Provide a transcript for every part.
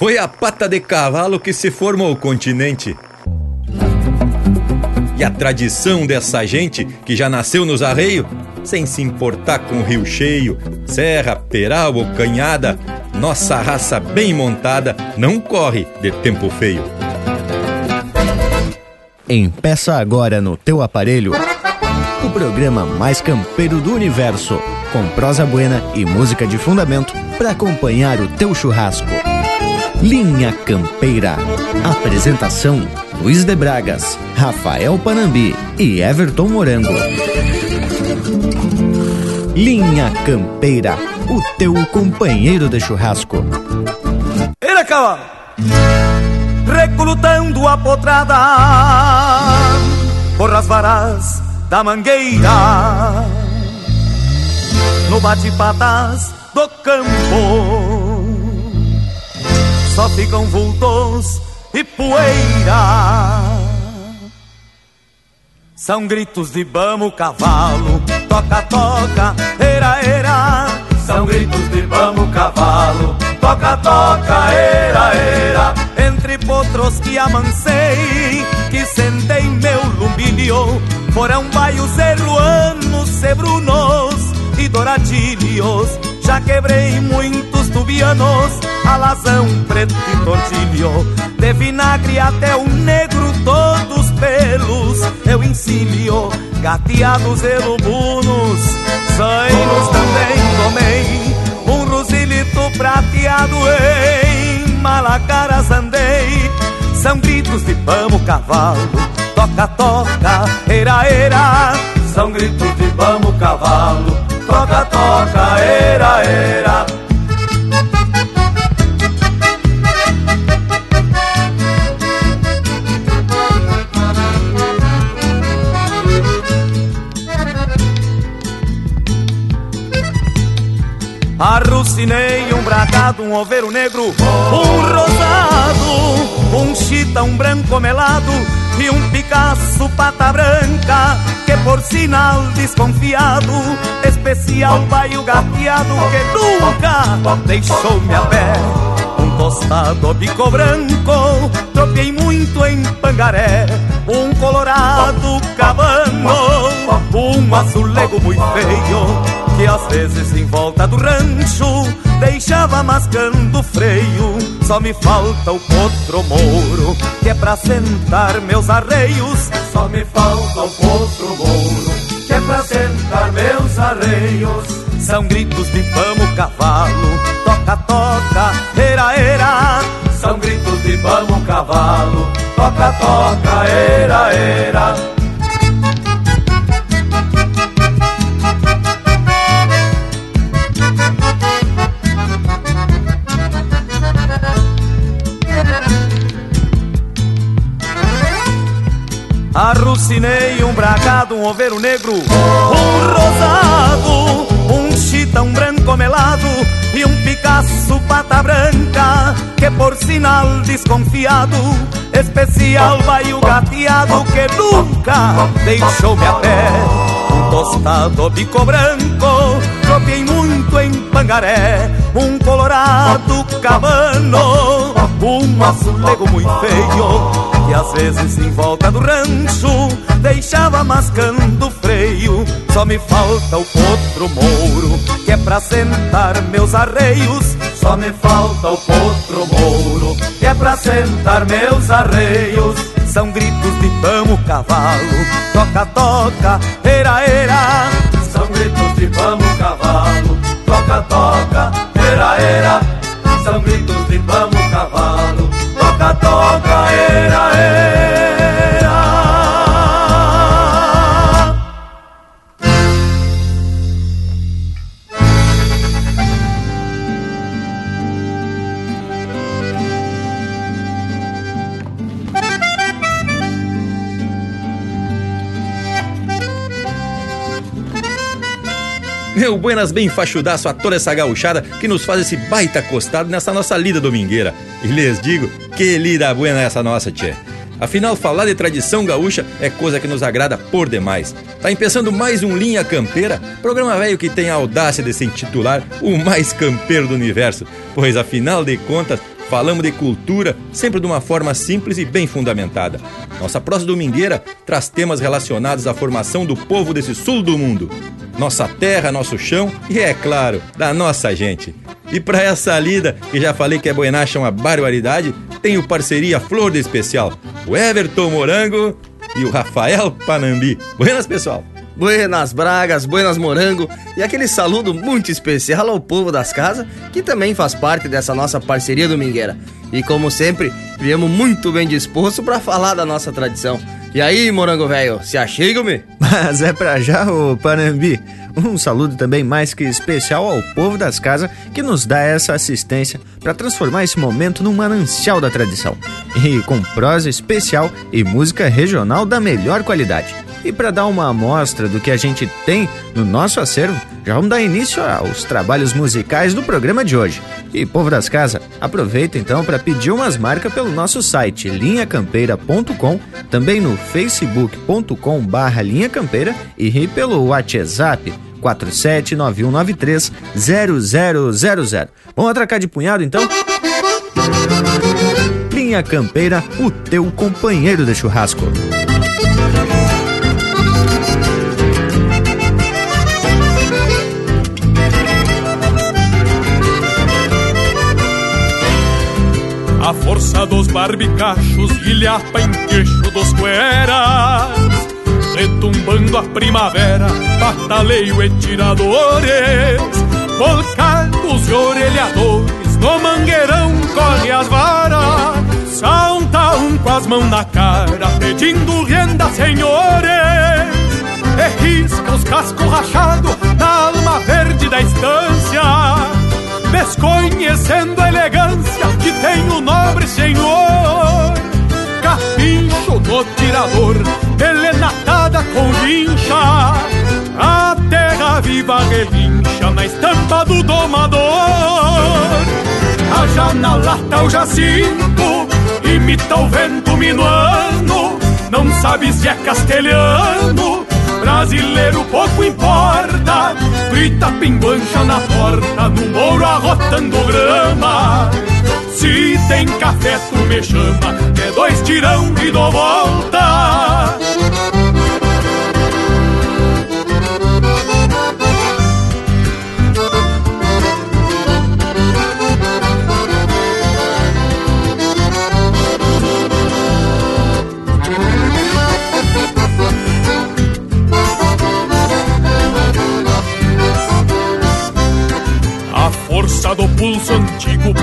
Foi a pata de cavalo que se formou o continente. E a tradição dessa gente que já nasceu nos arreios, sem se importar com rio cheio, serra, peral ou canhada, nossa raça bem montada não corre de tempo feio. Empeça agora no teu aparelho o programa mais campeiro do universo, com prosa buena e música de fundamento para acompanhar o teu churrasco. Linha Campeira. Apresentação: Luiz de Bragas, Rafael Panambi e Everton Morango. Linha Campeira, o teu companheiro de churrasco. Ele cavalo, recrutando a potrada por as varas da mangueira, no bate-patas do campo, só ficam vultos e poeira. São gritos de bamo, cavalo, toca, toca, era, era. São gritos de bamo, cavalo, toca, toca, era, era. Entre potros que amancei, que sentei meu lumbinho, foram baios erluanos, cebrunos e douradilhos. Já quebrei muitos tubianos, alazão, preto e tortilho. De vinagre até o negro, todos pelos eu ensino. Gateados e lubunos, zainos também tomei. Um rosilito prateado em malacaras andei. São gritos de pamo, cavalo, toca, toca, era, era. São gritos de vamos cavalo, toca, toca, era, era. Arrucinei um bragado, um oveiro negro, um rosado, um chita, um branco melado e um Picasso pata branca, que por sinal desconfiado, especial baio gateado que nunca deixou-me a pé. Um tostado bico branco, tropiei muito em Pangaré, um colorado cabano, um azulego muito feio, que às vezes em volta do rancho deixava mascando freio. Só me falta o potro mouro, que é pra sentar meus arreios. Só me falta o potro mouro, que é pra sentar meus arreios. São gritos de vamos cavalo, toca, toca, era, era. São gritos de vamos cavalo, toca, toca, era, era. Arrucinei um bragado, um oveiro negro, um rosado, um chita, um branco melado e um Picasso pata branca, que por sinal desconfiado, especial vai o gateado que nunca deixou-me a pé. Um tostado bico branco, tropiei muito em Pangaré, um colorado cabano, um azulego muito feio, que às vezes em volta do rancho deixava mascando freio. Só me falta o potro mouro, que é pra sentar meus arreios. Só me falta o potro mouro, que é pra sentar meus arreios. São gritos de vamos cavalo, toca, toca, era, era. São gritos de vamos cavalo, toca, toca, era, era. São gritos de vamos cavalo, era, era. Meu buenas bem fachudaço a toda essa gauchada que nos faz esse baita costado nessa nossa lida domingueira. E lhes digo, que lida buena é essa nossa, tchê. Afinal, falar de tradição gaúcha é coisa que nos agrada por demais. Tá empeçando mais um Linha Campeira, programa velho que tem a audácia de se intitular o mais campeiro do universo, pois afinal de contas, falamos de cultura, sempre de uma forma simples e bem fundamentada. Nossa prosa domingueira traz temas relacionados à formação do povo desse sul do mundo. Nossa terra, nosso chão e, é claro, da nossa gente. E para essa lida, que já falei que é boinacha uma barbaridade, tenho parceria Flor de Especial, o Everton Morango e o Rafael Panambi. Buenas, pessoal! Buenas Bragas, Buenas Morango e aquele saludo muito especial ao povo das casas que também faz parte dessa nossa parceria domingueira. E como sempre, viemos muito bem disposto para falar da nossa tradição. E aí, morango velho, se achega-me? Mas é pra já, ô Panambi. Um saludo também mais que especial ao povo das casas que nos dá essa assistência para transformar esse momento num manancial da tradição. E com prosa especial e música regional da melhor qualidade. E para dar uma amostra do que a gente tem no nosso acervo, já vamos dar início aos trabalhos musicais do programa de hoje. E povo das casas, aproveita então para pedir umas marcas pelo nosso site linhacampeira.com, também no facebook.com barra linhacampeira e pelo WhatsApp 47991930000. Vamos atracar de punhado então? Linha Campeira, o teu companheiro de churrasco. A força dos barbicachos ilhapa em queixo dos cueras Retumbando a primavera, bataleio e tiradores Volcados e orelhadores, no mangueirão corre as varas Salta um com as mãos na cara, pedindo renda, senhores E risca os cascos rachados na alma verde da estância desconhecendo a elegância que tem o nobre senhor. Capincho do tirador, pelenatada com vincha, a terra viva relincha na estampa do domador. A na lata o jacinto, imita o vento minuano, não sabe se é castelhano brasileiro pouco importa. Grita pinguancha na porta, no mouro arrotando grama. Se tem café, tu me chama, é dois tirão e dou volta.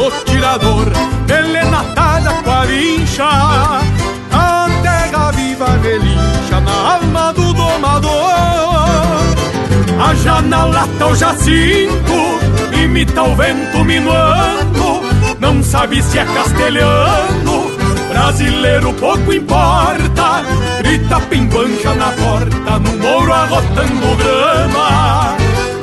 No tirador, pelenatada com a vincha. Terra viva relincha na alma do domador. A janela tá o jacinto, imita o vento minuano. Não sabe se é castelhano, brasileiro pouco importa Grita pimbancha na porta, no mouro arrotando grama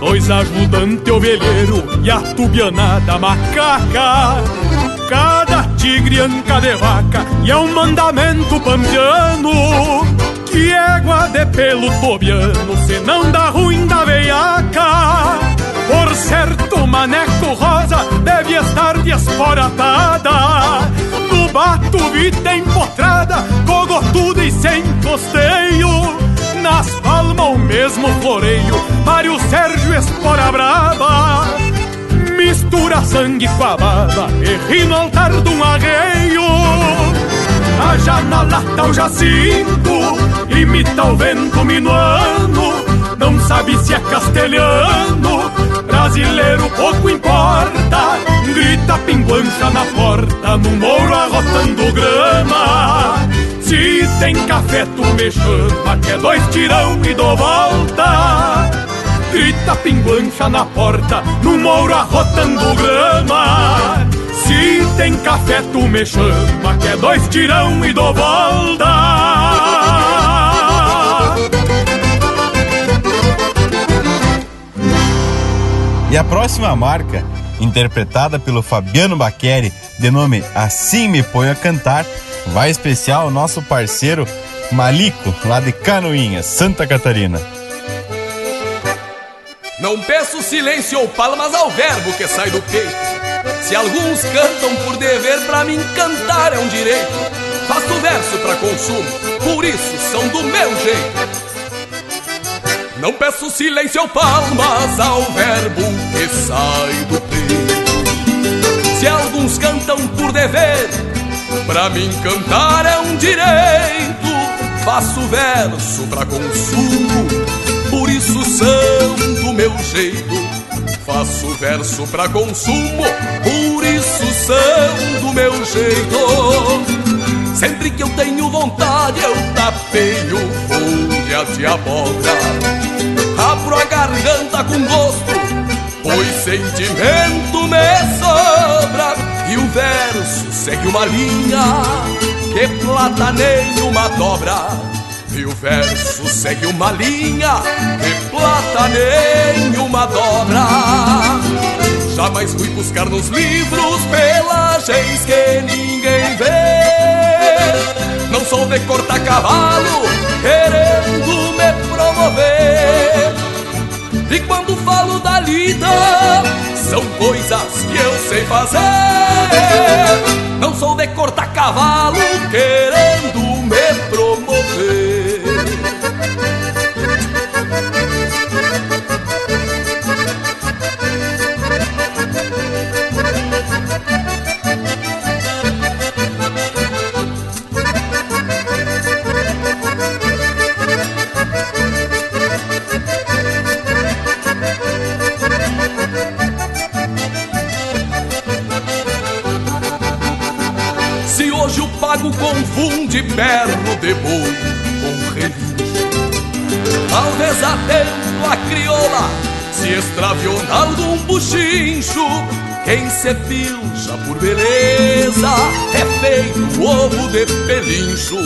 Dois ajudantes ovelheiro e a tubianada macaca. Cada tigre anca de vaca e é um mandamento pampiano Que égua de pelo tobiano, se não dá ruim da veiaca. Por certo, maneco rosa deve estar desporatada bato, vida empotrada, cogotuda e sem costeio. Nas palmas o mesmo floreio, Mário Sérgio Espora Brava. Mistura sangue com a baba e ri no altar de um arreio. cerveja na lata o jacinto Imita o vento minuano Não sabe se é castelhano Brasileiro pouco importa. Grita pinguancha na porta No mouro arrotando grama. Se tem café tu me chama Que é dois tirão e dou volta. Grita pinguancha na porta No mouro arrotando grama. Se tem café tu me chama Que é dois tirão e dou volta E a próxima marca, interpretada pelo Fabiano Baqueri, de nome Assim Me Ponho a Cantar, vai especial ao nosso parceiro Malico, lá de Canoinhas, Santa Catarina. Não peço silêncio ou palmas ao verbo que sai do peito. Se alguns cantam por dever, pra mim cantar é um direito. Faço verso pra consumo, por isso são do meu jeito. Não peço silêncio ou palmas ao verbo que sai do peito. Se alguns cantam por dever, pra mim cantar é um direito. Faço verso pra consumo, por isso são do meu jeito. Faço verso pra consumo, por isso são do meu jeito. Sempre que eu tenho vontade, eu tapeio de abóbora abro a garganta com gosto, pois sentimento me sobra. E o verso segue uma linha que plata uma dobra. E o verso segue uma linha que plata uma dobra. Jamais fui buscar nos livros pelagens que ninguém vê. Não sou de cortar cavalo querendo me E quando falo da lida, são coisas que eu sei fazer. Não sou de cortar cavalo querendo confunde perno de boi com relincho. Talvez atento a crioula se extraviou algum buchincho. Quem se pilcha por beleza é feito ovo de pelincho.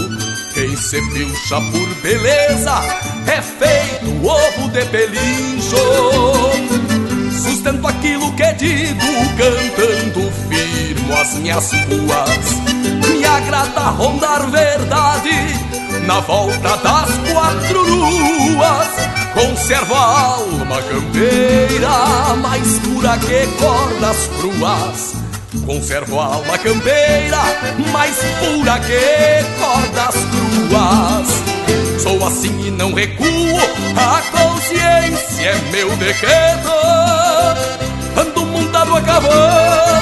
Quem se pilcha por beleza é feito ovo de pelincho. Sustento aquilo que digo, cantando firmo as minhas ruas me agrada rondar verdade na volta das quatro luas. Conservo a alma campeira mais pura que cordas cruas. Conservo a alma campeira mais pura que cordas cruas. Sou assim e não recuo, a consciência é meu decreto. Ando montado a cavalo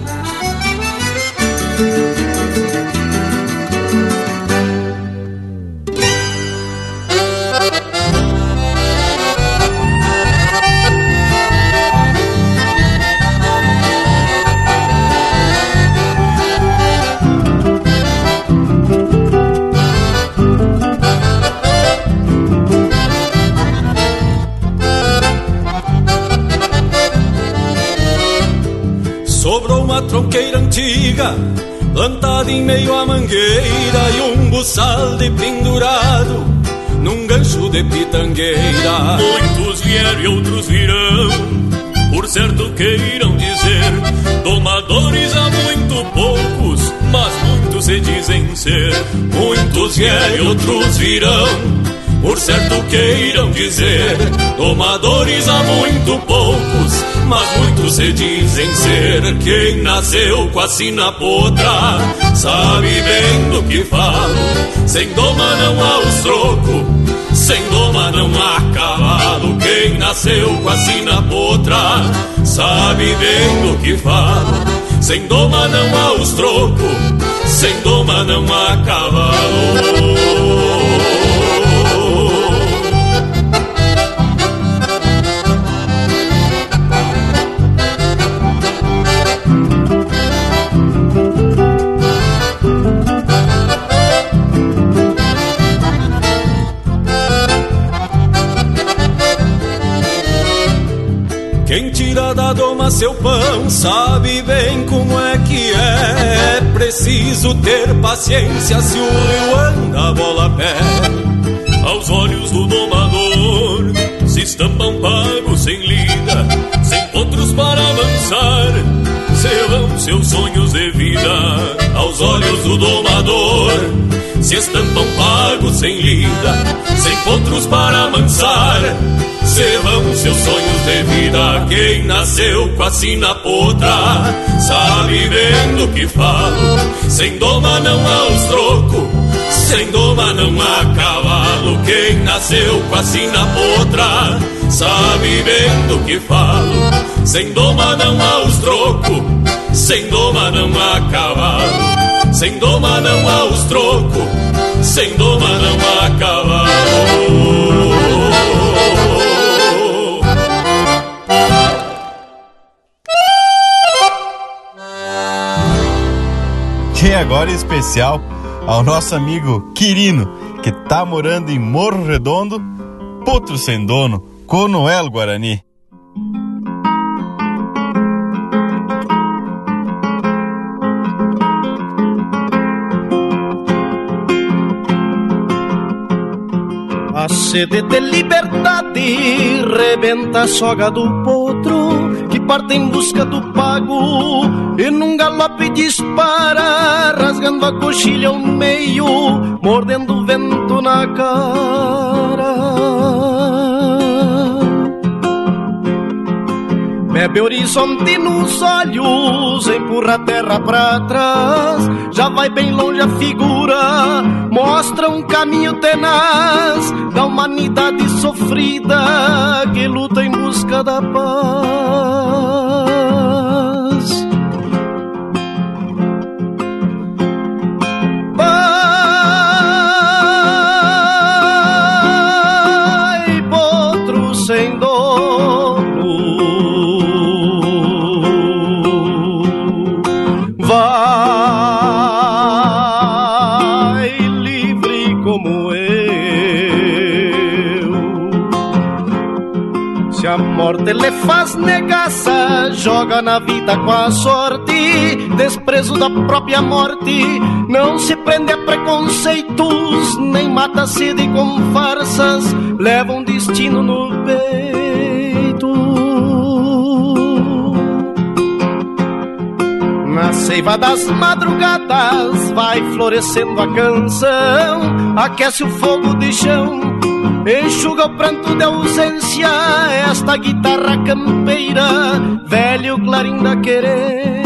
Uma tronqueira antiga, plantada em meio à mangueira e um buçal de pendurado num gancho de pitangueira. Muitos vieram e outros virão, por certo queiram dizer, domadores há muito poucos, mas muitos se dizem ser. Muitos vieram e outros virão, por certo queiram dizer, domadores há muito poucos, mas muitos se dizem ser. Quem nasceu com a sina potra, sabe bem do que falo, sem doma não há os troco. Sem doma não há cavalo, quem nasceu com a sina potra, sabe bem do que falo. Sem doma não há os troco, sem doma não há cavalo. Doma seu pão sabe bem como é que é. É preciso ter paciência se o rio anda bola a pé. Aos olhos do domador se estampam pagos sem lida, sem outros para avançar. Se vão seus sonhos de vida aos olhos do domador. Se estampam pagos sem lida, sem potros para amansar. Se vão seus sonhos de vida, quem nasceu com a sina potra, sabe bem do que falo. Sem doma não há os troco, sem doma não há cavalo. Quem nasceu com a sina potra, sabe bem do que falo. Sem doma não há os troco, sem doma não há cavalo. Sem doma não há os troco, sem doma não há cavalo. E agora em especial ao nosso amigo Quirino, que tá morando em Morro Redondo, Potro Sem Dono, Conoel Guarani. A sede de liberdade rebenta a soga do potro que parte em busca do pago e num galope dispara, rasgando a coxilha ao meio, mordendo o vento na cara. Bebe horizonte nos olhos, empurra a terra pra trás. Já vai bem longe a figura, mostra um caminho tenaz da humanidade sofrida que luta em busca da paz. Faz negaça, joga na vida com a sorte, desprezo da própria morte. Não se prende a preconceitos, nem mata a sede com farsas, leva um destino no peito. Na seiva das madrugadas vai florescendo a canção, aquece o fogo de chão, enxuga o pranto de ausência, esta guitarra campeira, velho clarim da querência.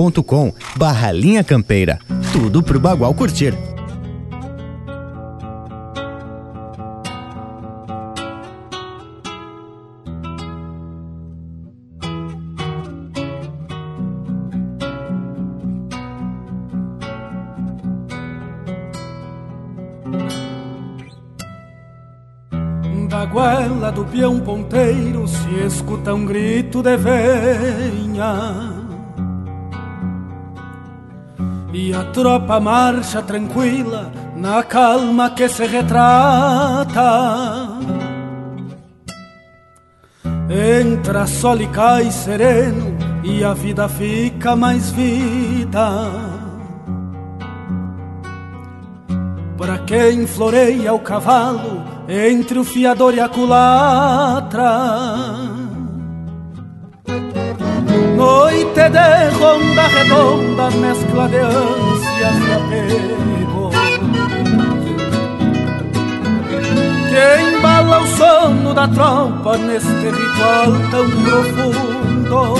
facebook.com barra Linha Campeira. Tudo pro Bagual curtir. Da goela do peão ponteiro se escuta um grito de venha a tropa marcha tranquila na calma que se retrata Entra sol e cai sereno e a vida fica mais vida Para quem floreia o cavalo entre o fiador e a culatra. Noite de ronda redonda, mescla de ânsias e apego. Que embala o sono da tropa neste ritual tão profundo.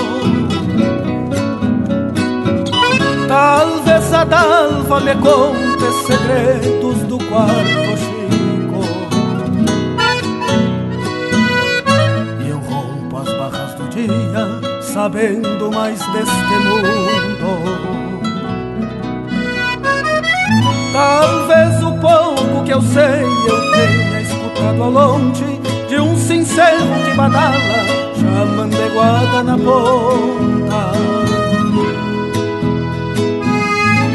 Talvez a dalva me conte segredos do quarto chico. E eu rompo as barras do dia, sabendo mais deste mundo. Talvez o pouco que eu sei eu tenha escutado ao longe de um sincero que badala, chamando guarda na ponta.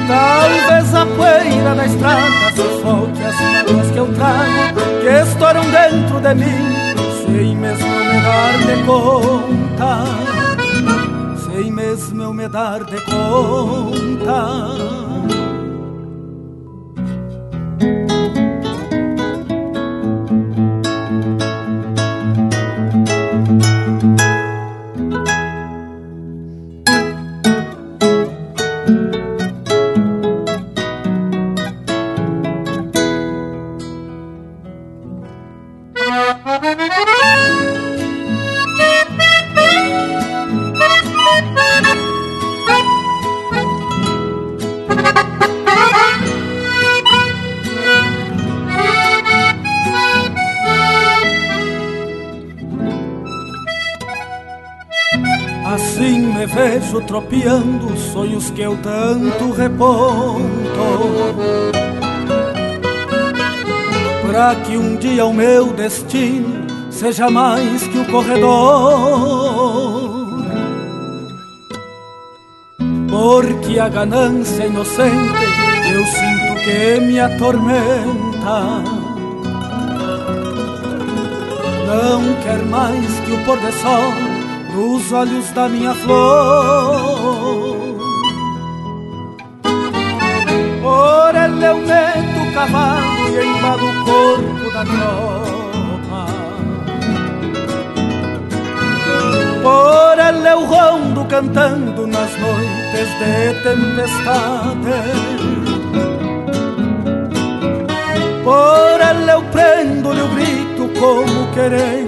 Talvez a poeira da estrada sufoque as mágoas que eu trago Que estouram dentro de mim Sem mesmo me dar de conta mesmo eu me dar de conta vejo tropeando sonhos que eu tanto reponto. Pra que um dia o meu destino seja mais que o corredor. Porque a ganância inocente eu sinto que me atormenta. Não quer mais que o pôr do sol nos olhos da minha flor. Por ele eu meto o cavalo e embalo o corpo da tropa. Por ele eu rondo cantando nas noites de tempestade. Por ele eu prendo-lhe o grito como querendo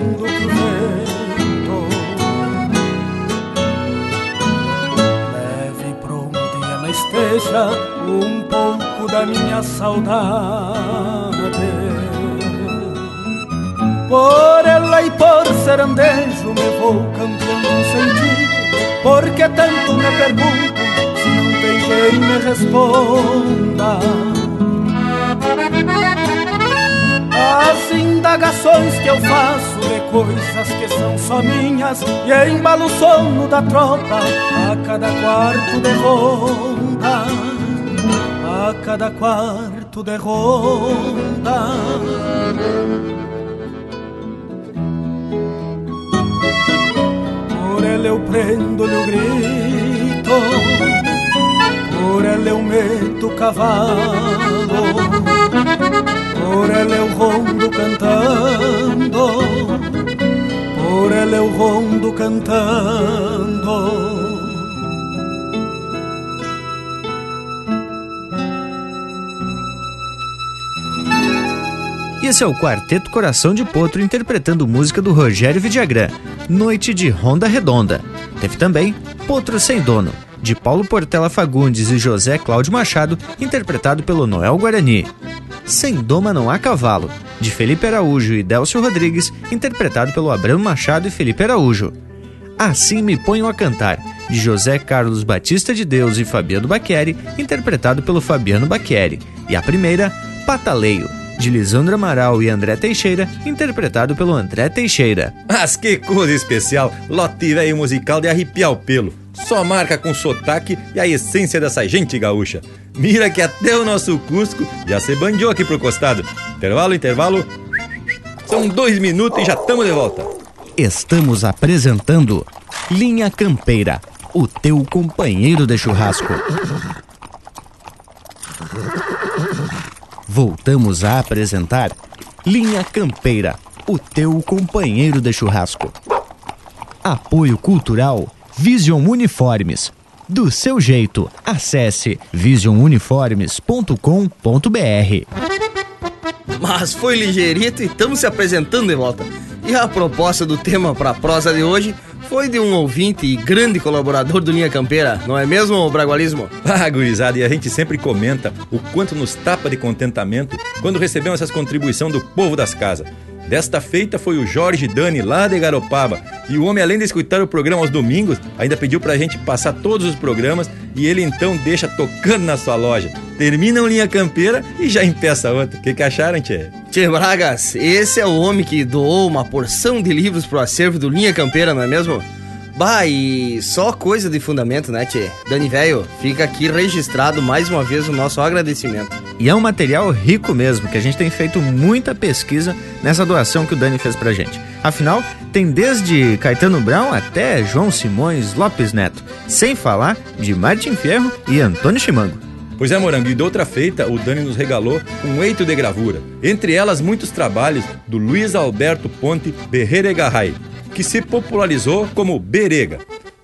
um pouco da minha saudade. Por ela e por serandejo me vou cambiando um sentido, porque tanto me pergunto se não tem quem me responda. As indagações que eu faço de coisas que são só minhas E embalo o sono da tropa a cada quarto de ronda A cada quarto de ronda Por ele eu prendo-lhe o grito Por ele eu meto o cavalo por ela eu rondo cantando, por ela eu rondo cantando. Esse é o Quarteto Coração de Potro interpretando música do Rogério Vidagrã, Noite de Ronda Redonda. Teve também Potro Sem Dono, de Paulo Portela Fagundes e José Cláudio Machado, interpretado pelo Noel Guarani. Sem Doma Não Há Cavalo, de Felipe Araújo e Delcio Rodrigues, interpretado pelo Abramo Machado e Felipe Araújo. Assim Me Ponho a Cantar, de José Carlos Batista de Deus e Fabiano Baqueri, interpretado pelo Fabiano Baqueri. E a primeira, Pataleio, de Lisandro Amaral e André Teixeira, interpretado pelo André Teixeira. Mas que coisa especial! Lote velho musical de arrepiar o pelo. Só marca com sotaque e a essência dessa gente gaúcha. Mira que até o nosso Cusco já se bandiou aqui pro costado. Intervalo, intervalo. São dois minutos e já estamos de volta. Estamos apresentando Linha Campeira, o teu companheiro de churrasco. Voltamos a apresentar Linha Campeira, o teu companheiro de churrasco. Apoio Cultural Vision Uniformes. Do seu jeito, acesse visionuniformes.com.br. Mas foi ligeirito e estamos se apresentando de volta. E a proposta do tema para a prosa de hoje foi de um ouvinte e grande colaborador do Linha Campeira, não é mesmo, Bragualismo? Ah, gurizada, e a gente sempre comenta o quanto nos tapa de contentamento quando recebemos essas contribuições do povo das casas. Desta feita foi o Jorge Dani, lá de Garopaba. E o homem, além de escutar o programa aos domingos, ainda pediu pra gente passar todos os programas e ele então deixa tocando na sua loja. Termina linha campeira e já empeça outra. O que, que acharam, Tchê? Tchê Bragas, esse é o homem que doou uma porção de livros pro acervo do Linha Campeira, não é mesmo? Bah, e só coisa de fundamento, né, Tchê? Dani Velho, fica aqui registrado mais uma vez o nosso agradecimento. E é um material rico mesmo, que a gente tem feito muita pesquisa nessa doação que o Dani fez pra gente. Afinal, tem desde Caetano Brown até João Simões Lopes Neto, sem falar de Martin Fierro e Antônio Chimango. Pois é, Morango, e de outra feita, o Dani nos regalou um eito de gravura. Entre elas, muitos trabalhos do Luiz Alberto Ponte Berreira Garray, que se popularizou como Berega.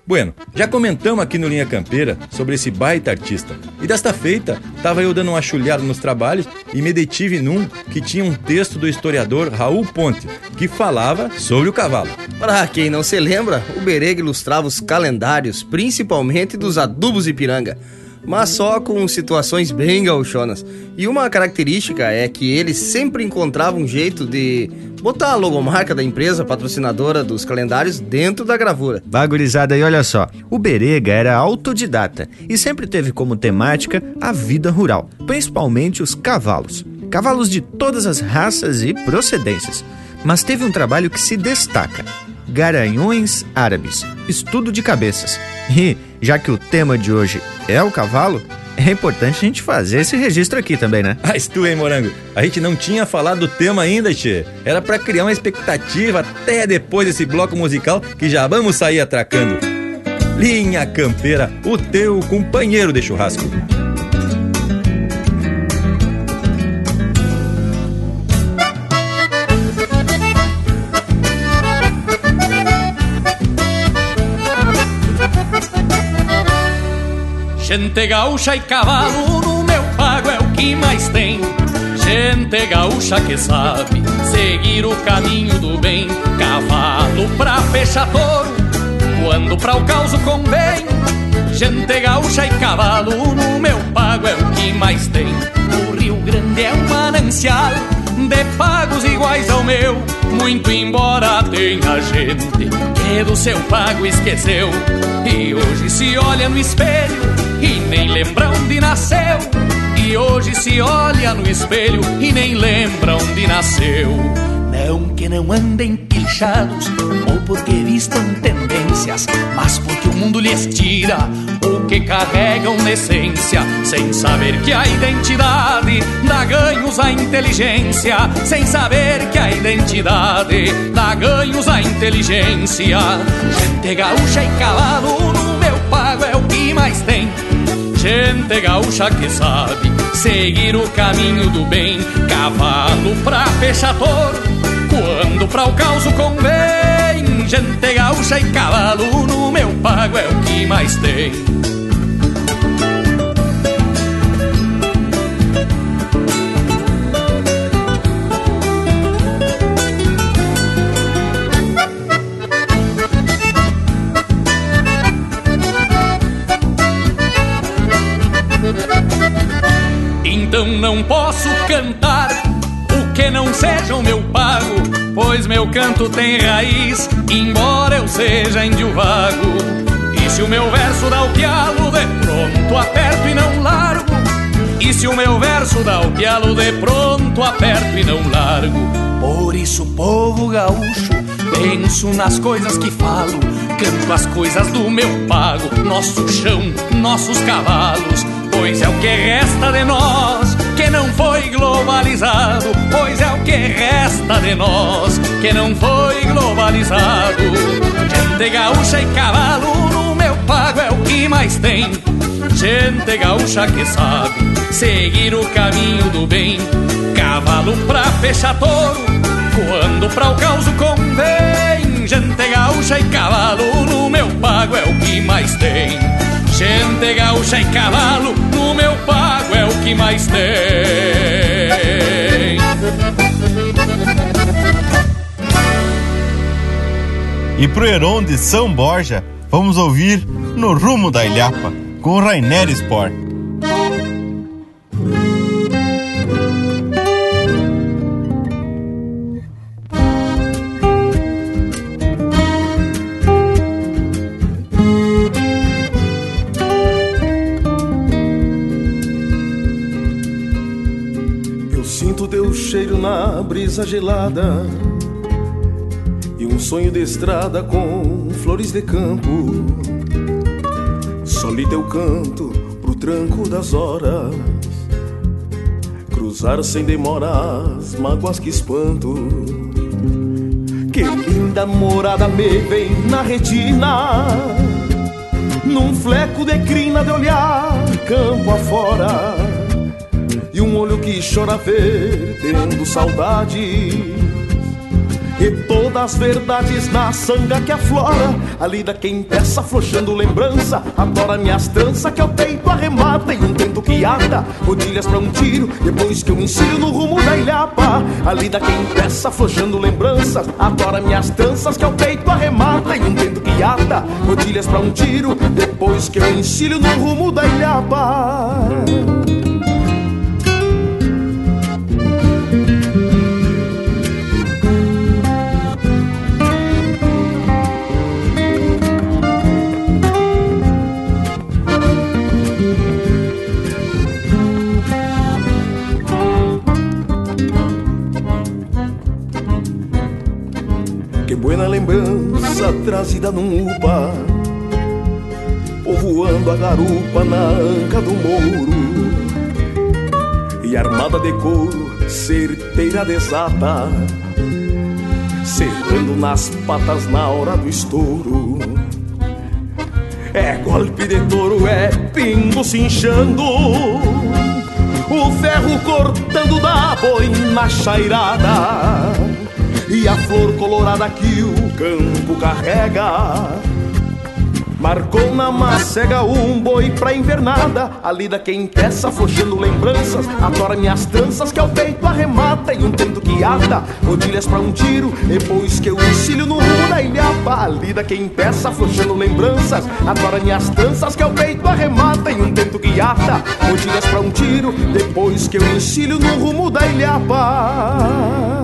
Bueno, já comentamos aqui no Linha Campeira sobre esse baita artista. E desta feita, tava eu dando uma chulhada nos trabalhos e me detive num que tinha um texto do historiador Raul Ponte, que falava sobre o cavalo. Para quem não se lembra, o Berega ilustrava os calendários, principalmente dos adubos Ipiranga mas só com situações bem gauchonas. E uma característica é que ele sempre encontrava um jeito de botar a logomarca da empresa patrocinadora dos calendários dentro da gravura. Bagurizada, e olha só, o Berega era autodidata e sempre teve como temática a vida rural, principalmente os cavalos. Cavalos de todas as raças e procedências. Mas teve um trabalho que se destaca: Garanhões Árabes, estudo de cabeças. E já que o tema de hoje é o cavalo, é importante a gente fazer esse registro aqui também, né? Ah, tu, hein, Morango? A gente não tinha falado do tema ainda, Tchê. Era para criar uma expectativa até depois desse bloco musical que já vamos sair atracando. Linha Campeira, o teu companheiro de churrasco. Gente gaúcha e cavalo no meu pago é o que mais tem. Gente gaúcha que sabe seguir o caminho do bem. Cavalo pra fechar touro, quando pra o caos convém. Gente gaúcha e cavalo no meu pago é o que mais tem. O Rio Grande é um manancial de pagos iguais ao meu. Muito embora tenha gente que do seu pago esqueceu. E hoje se olha no espelho e nem lembra onde nasceu. E hoje se olha no espelho e nem lembra onde nasceu. Não que não andem pilchados ou porque vistam tendências, mas porque o mundo lhes tira o que carregam na essência, sem saber que a identidade dá ganhos à inteligência, sem saber que a identidade dá ganhos à inteligência. Gente gaúcha e cavalo no meu pago é o que mais tem gente gaúcha que sabe seguir o caminho do bem, cavalo pra fechar touro, quando pra o caos convém. Gente gaúcha e cavalo no meu pago é o que mais tem. Não posso cantar o que não seja o meu pago, pois meu canto tem raiz, embora eu seja índio vago. E se o meu verso dá o pialo, de pronto aperto e não largo. E se o meu verso dá o pialo, de pronto aperto e não largo. Por isso, povo gaúcho, penso nas coisas que falo, canto as coisas do meu pago, nosso chão, nossos cavalos, pois é o que resta de nós não foi globalizado, pois é o que resta de nós que não foi globalizado. Gente gaúcha e cavalo no meu pago é o que mais tem. Gente gaúcha que sabe seguir o caminho do bem. Cavalo pra fechar touro, quando pra o caos convém. Gente gaúcha e cavalo no meu pago é o que mais tem. Gente gaúcha e cavalo no meu pago que mais tem. E pro Heron de São Borja, vamos ouvir No Rumo da Ilhapa, com Rainer Sport. Brisa gelada e um sonho de estrada com flores de campo. Só li teu canto pro tranco das horas, cruzar sem demora as mágoas que espanto. Que linda morada me vem na retina, num fleco de crina de olhar campo afora olho que chora vertendo saudade. E todas as verdades na sanga que aflora Ali da quem peça afrouxando lembrança. Adora minhas tranças que ao peito arremata E um tento que ata, rodilhas pra um tiro. Depois que eu ensino no rumo da ilhapa Ali da quem peça afrouxando lembranças Adora minhas tranças que ao peito arremata E um tento que ata, rodilhas pra um tiro. Depois que eu ensino no rumo da ilhapa buena lembrança trazida num upa Povoando a garupa na anca do mouro E armada de couro, certeira desata Serrando nas patas na hora do estouro. É golpe de touro, é pingo cinchando O ferro cortando da boina chairada a flor colorada que o campo carrega. Marcou na macega um boi pra invernada A lida quem peça, afrouxando lembranças Adora minhas tranças que ao peito arremata E um tento que ata, rodilhas pra um tiro Depois que eu ensino no rumo da ilhapa A lida quem peça, afrouxando lembranças Adora minhas tranças que ao peito arremata E um tento que ata, rodilhas pra um tiro Depois que eu ensino no rumo da ilhapa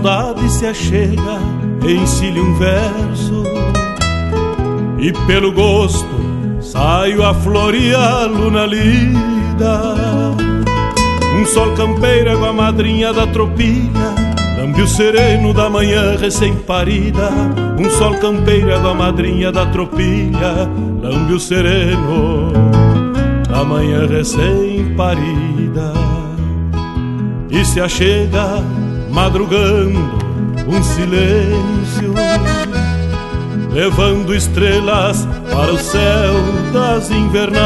Saudade se achega, ensile um verso. E pelo gosto saio a floreá-lo lida. Um sol campeiro com a madrinha da tropilha Lambe o sereno da manhã recém-parida. Um sol campeiro com a madrinha da tropilha Lambe o sereno da da manhã recém-parida. E se achega madrugando um silêncio, levando estrelas para o céu das invernadas.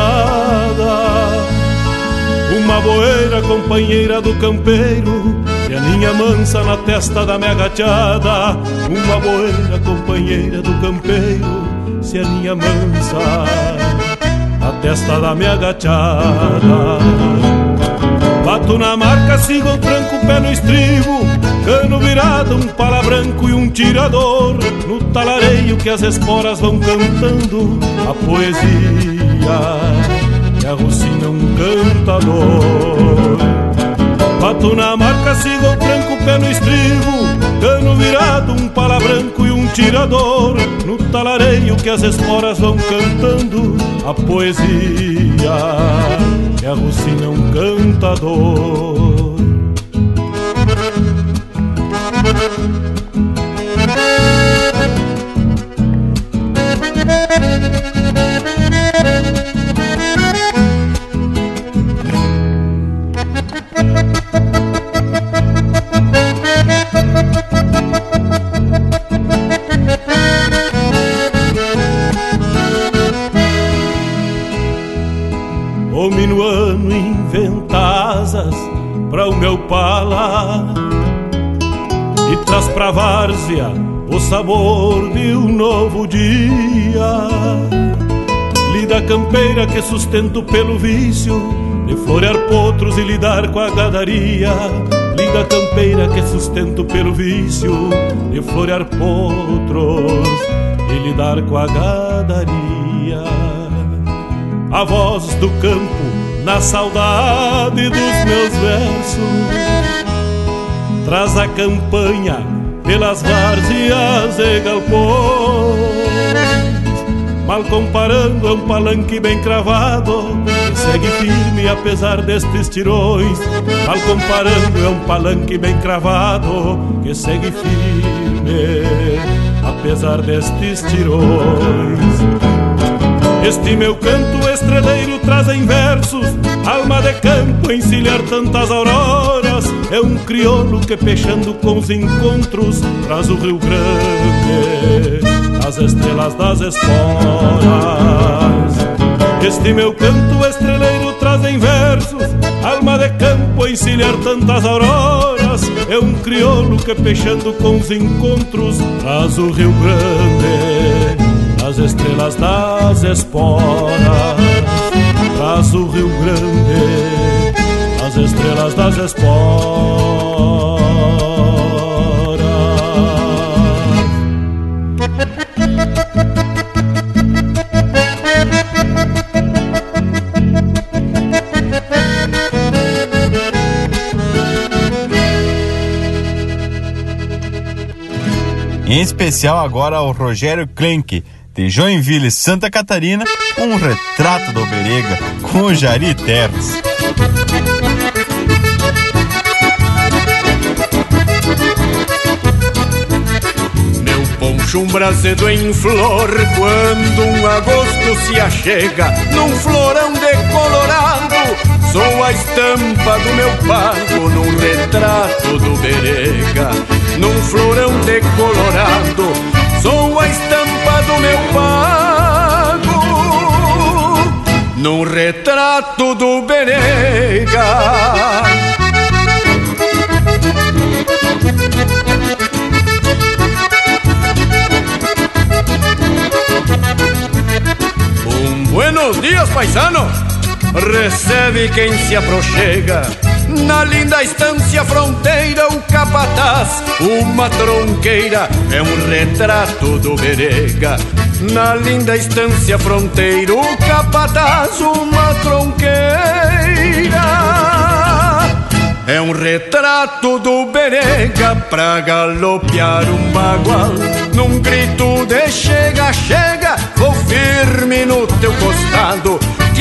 Uma boeira companheira do campeiro e a linha mansa na testa da minha gachada. Uma boeira companheira do campeiro se a linha mansa na testa da minha gachada. Bato na marca, sigo o tranco, pé no estribo. Cano virado, um pala branco e um tirador. No talareio que as esporas vão cantando A poesia que arrocina um cantador. Bato na marca, sigo o tranco, pé no estribo. Cano virado, um pala branco e tirador No talareio que as esporas vão cantando A poesia que arrocina um cantador. O minuano inventa asas para o meu pala e traz pra várzea o sabor de um novo dia. Lida campeira que sustento pelo vício de florear potros e lidar com a gadaria. Lida campeira que sustento pelo vício de florear potros e lidar com a gadaria. A voz do campo na saudade dos meus versos traz a campanha pelas várzeas e galpões. Mal comparando, é um palanque bem cravado que segue firme apesar destes tirões. Mal comparando, é um palanque bem cravado que segue firme apesar destes tirões. Este meu canto estreleiro traz em versos Alma de campo encilhar tantas auroras. É um crioulo que peixando com os encontros Traz o Rio Grande As estrelas das esporas. Este meu canto estreleiro traz em versos Alma de campo encilhar tantas auroras. É um crioulo que peixando com os encontros Traz o Rio Grande as estrelas das esporas, traz o Rio Grande, as estrelas das esporas. Em especial agora ao Rogério Klenk, de Joinville, Santa Catarina, um retrato do Oberega com Jari Terras. Meu poncho um brasedo em flor quando um agosto se achega num florão decolorado. Sou a estampa do meu pago num retrato do Berega, num florão decolorado. Sou a estampa do meu pago num retrato do Berega. Um buenos dias, paisano. Recebe quem se aproxega na linda estância fronteira, o capataz, uma tronqueira, é um retrato do Berega. Na linda estância fronteira, o capataz, uma tronqueira, é um retrato do Berega pra galopear um bagual. Num grito de chega, chega, vou firme no teu costado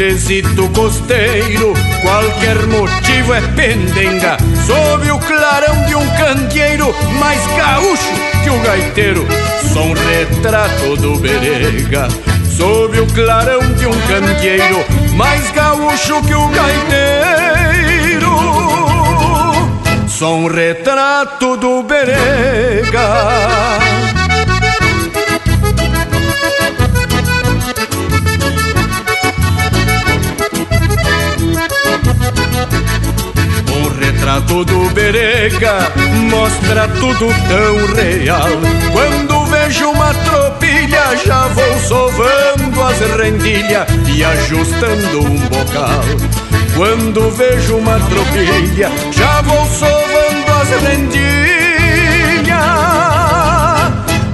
Bailezito costeiro, qualquer motivo é pendenga. Sob o clarão de um candeeiro, mais gaúcho que o gaiteiro. Sou um retrato do berega. Sob o clarão de um candeeiro, mais gaúcho que o gaiteiro. Sou um retrato do berega. Retrato do Berega mostra tudo tão real. Quando vejo uma tropilha, já vou sovando as rendilhas e ajustando um bocal. Quando vejo uma tropilha, já vou sovando as rendilhas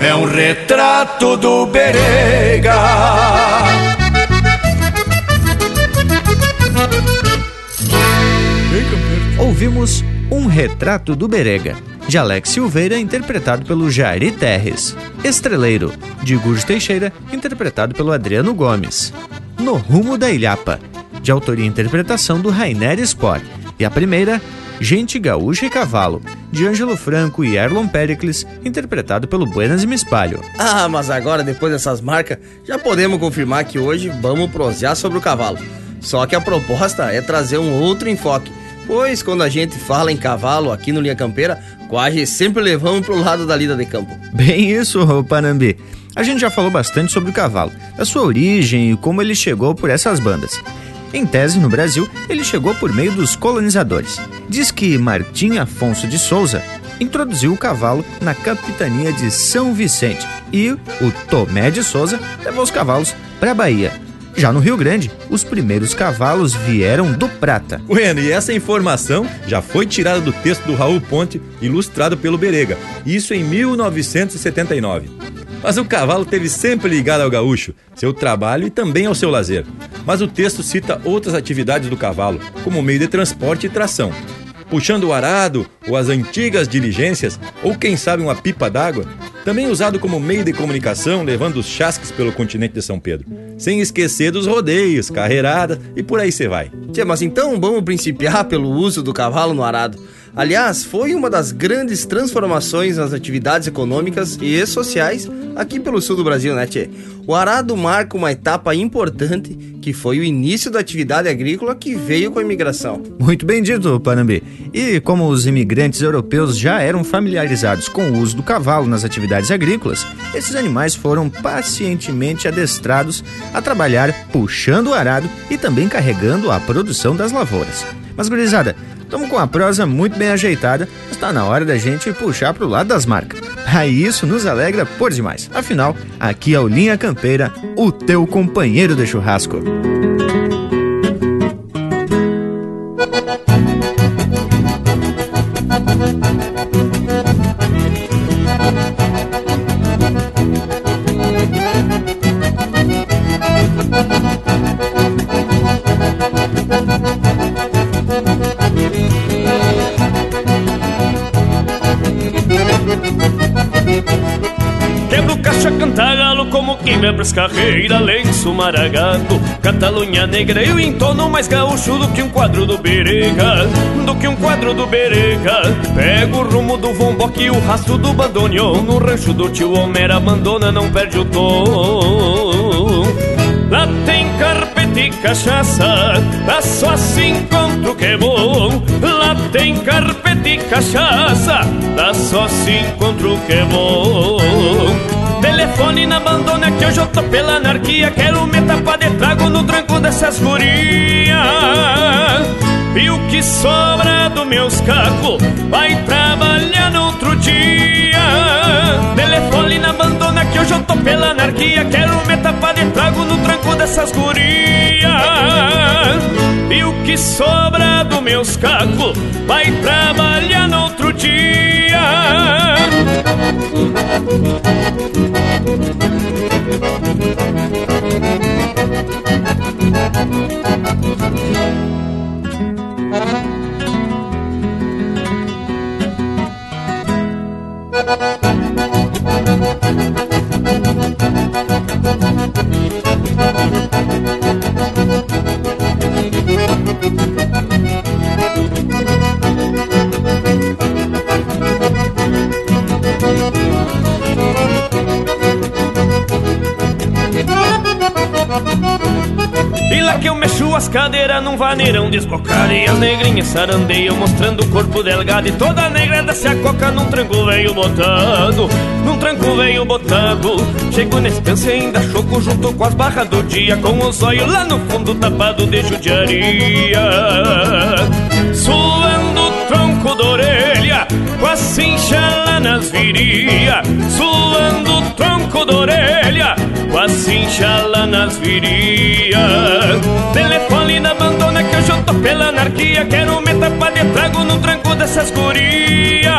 é um retrato do Berega. Ouvimos Um Retrato do Berega, de Alex Silveira, interpretado pelo Jari Terres. Estreleiro, de Gurjo Teixeira, interpretado pelo Adriano Gomes. No Rumo da Ilhapa, de autoria e interpretação do Rainer Sport. E a primeira, Gente Gaúcha e Cavalo, de Ângelo Franco e Erlon Pericles, interpretado pelo Buenas e Me Espalho. Ah, mas agora, depois dessas marcas, já podemos confirmar que hoje vamos prosear sobre o cavalo. Só que a proposta é trazer um outro enfoque, pois quando a gente fala em cavalo aqui no Linha Campeira, quase sempre levamos pro lado da lida de campo. Bem isso, Panambi. A gente já falou bastante sobre o cavalo, a sua origem e como ele chegou por essas bandas. Em tese, no Brasil, ele chegou por meio dos colonizadores. Diz que Martim Afonso de Souza introduziu o cavalo na capitania de São Vicente e o Tomé de Souza levou os cavalos para a Bahia. Já no Rio Grande, os primeiros cavalos vieram do Prata. Bueno, e essa informação já foi tirada do texto do Raul Ponte, ilustrado pelo Berega, isso em 1979. Mas o cavalo teve sempre ligado ao gaúcho, seu trabalho e também ao seu lazer. Mas o texto cita outras atividades do cavalo, como meio de transporte e tração. Puxando o arado, ou as antigas diligências, ou quem sabe uma pipa d'água, também usado como meio de comunicação, levando os chasques pelo continente de São Pedro. Sem esquecer dos rodeios, carreiradas e por aí você vai. Tia, mas então vamos principiar pelo uso do cavalo no arado. Aliás, foi uma das grandes transformações nas atividades econômicas e sociais aqui pelo sul do Brasil, né, Tchê? O arado marca uma etapa importante que foi o início da atividade agrícola que veio com a imigração. Muito bem dito, Panambi. E como os imigrantes europeus já eram familiarizados com o uso do cavalo nas atividades agrícolas, esses animais foram pacientemente adestrados a trabalhar puxando o arado e também carregando a produção das lavouras. Mas, gurizada, Estamos com a prosa muito bem ajeitada, está na hora da gente puxar para o lado das marcas. Aí isso nos alegra por demais. Afinal, aqui é o Linha Campeira, o teu companheiro de churrasco. Queima pras carreiras, lenço maragato Catalunha negra e o entono mais gaúcho do que um quadro do Berega Do que um quadro do Berega Pega o rumo do vomboque e o rastro do bandoneon No rancho do tio Homer abandona, não perde o tom Lá tem carpete e cachaça Lá só se encontro que é bom. Lá tem carpete e cachaça, dá só se encontro que é bom. Telefone na abandona que hoje eu tô pela anarquia. Quero me tapar de trago no tranco dessas gurias. E o que sobra do meus cacos vai trabalhar no outro dia. Telefone na abandona que hoje eu tô pela anarquia. Quero me tapar de trago no tranco dessas gurias. E o que sobra do meus cacos vai trabalhar no outro dia. E num vaneirão desbocado E as negrinhas sarandeiam mostrando o corpo delgado E toda a negrada se acoca num tranco veio botado Num tranco veio botado Chego na estância e ainda choco junto com as barras do dia Com os olhos lá no fundo tapado de judiaria. Suando o tronco da orelha Com a cincha lá nas viria Suando o tronco da orelha Com a cincha lá nas viria Telefone na abandona que eu tô pela anarquia Quero me tapar de trago no tranco dessas gurias.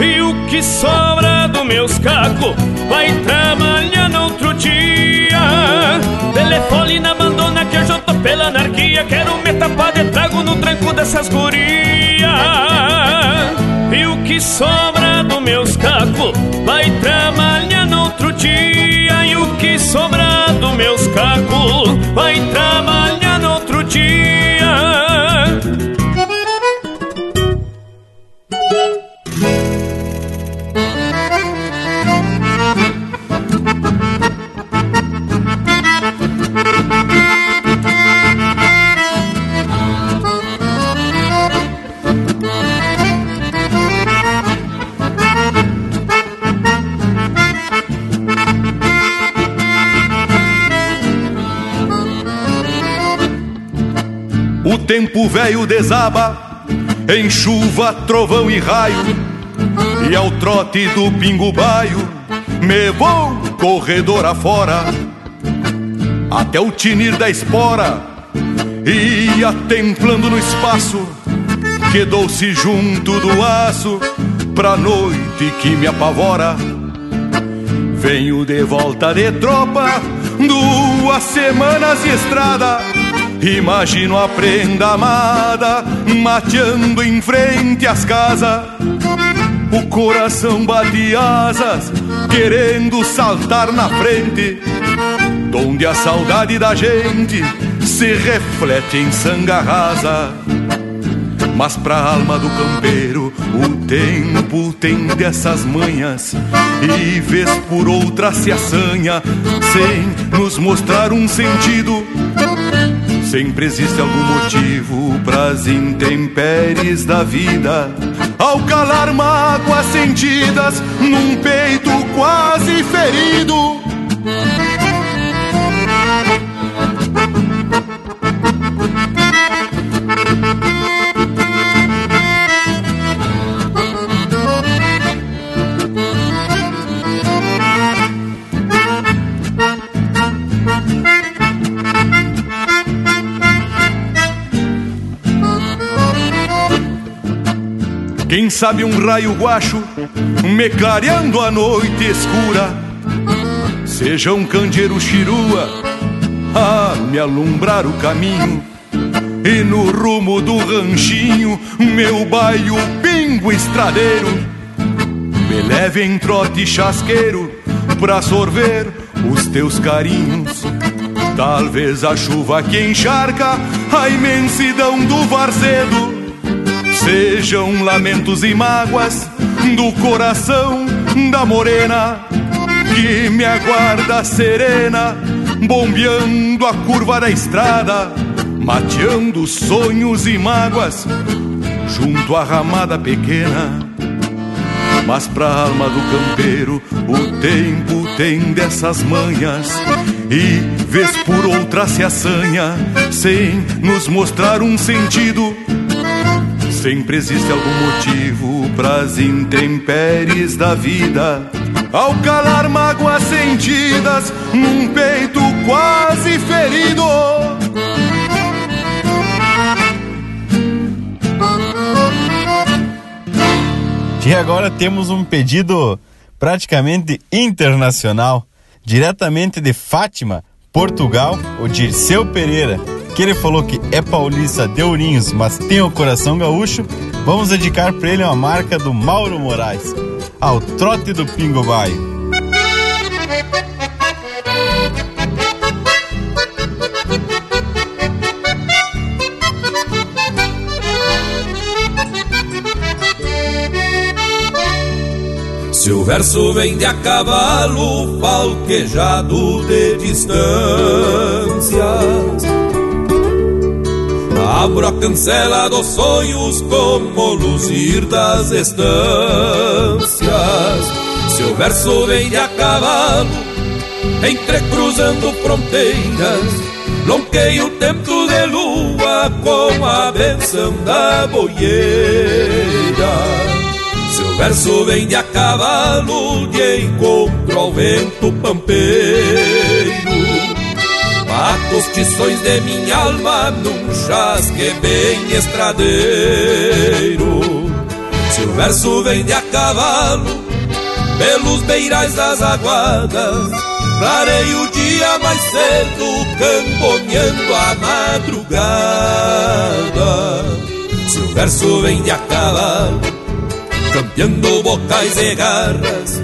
E o que sobra do meus cacos Vai trabalhar no outro dia. Telefone na abandona que eu tô pela anarquia Quero me tapar de trago no tranco dessas gurias E o que sobra do meus cacos Vai trabalhar no outro dia. E o que sobra do meus cacos Vai trabalhar no outro dia tempo velho desaba em chuva, trovão e raio, e ao trote do pingo baio me vou corredor afora até o tinir da espora ia templando no espaço quedou-se junto do aço pra noite que me apavora. Venho de volta de tropa, duas semanas de estrada. Imagino a prenda amada mateando em frente às casas. O coração bate asas, querendo saltar na frente, donde a saudade da gente se reflete em sanga rasa. Mas pra alma do campeiro o tempo tem dessas manhas E vez por outra se assanha sem nos mostrar um sentido Sempre existe algum motivo pras intempéries da vida. Ao calar mágoas sentidas num peito quase ferido sabe um raio guacho me clareando a noite escura. Seja um candeeiro chirua a me alumbrar o caminho. E no rumo do ranchinho meu baio pingo estradeiro Me leve em trote chasqueiro pra sorver os teus carinhos. Talvez a chuva que encharca a imensidão do varzedo Sejam lamentos e mágoas do coração da morena que me aguarda serena, bombeando a curva da estrada, mateando sonhos e mágoas junto à ramada pequena. Mas pra alma do campeiro o tempo tem dessas manhas E vez por outra se assanha Sem nos mostrar um sentido Sempre existe algum motivo pras intempéries da vida. Ao calar mágoas sentidas num peito quase ferido. E agora temos um pedido praticamente internacional, diretamente de Fátima, Portugal, o Dirceu Pereira, que ele falou que é paulista de Ourinhos, mas tem o coração gaúcho. Vamos dedicar para ele uma marca do Mauro Moraes, ao trote do Pingo Baio. Se o verso vem de a cavalo, falquejado de distâncias, abro a cancela dos sonhos como luzir das estâncias. Se o verso vem de a cavalo, entrecruzando fronteiras, lonqueio o tempo de lua com a benção da boieira. Se o verso vem de a cavalo, de encontro ao vento pampeiro. Mato os tições de minha alma num chasque bem estradeiro. Se o verso vem de a cavalo, pelos beirais das aguadas, clarei o dia mais cedo, camponeando a madrugada. Se o verso vem de a cavalo, campeando bocais e garras,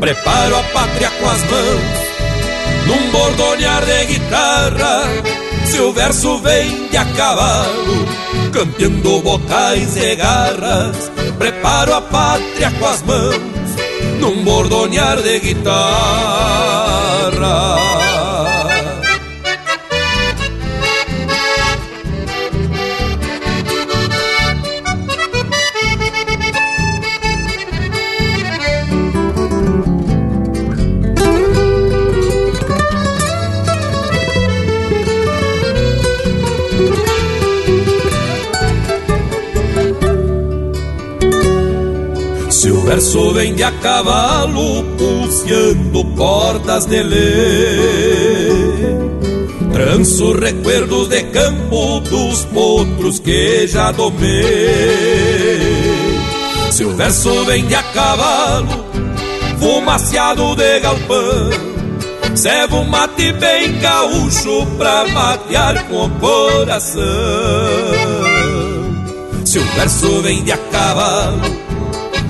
preparo a pátria com as mãos, num bordonear de guitarra. Se o verso vem de a cavalo, campeando bocais e garras, preparo a pátria com as mãos, num bordonear de guitarra. Verso vem de a cavalo, pulseando cordas de lei, tranço recuerdos de campo dos potros que já domei. Se o verso vem de a cavalo, fumaciado de galpão, Servo um mate bem gaúcho pra matear com o coração. Se o verso vem de a cavalo,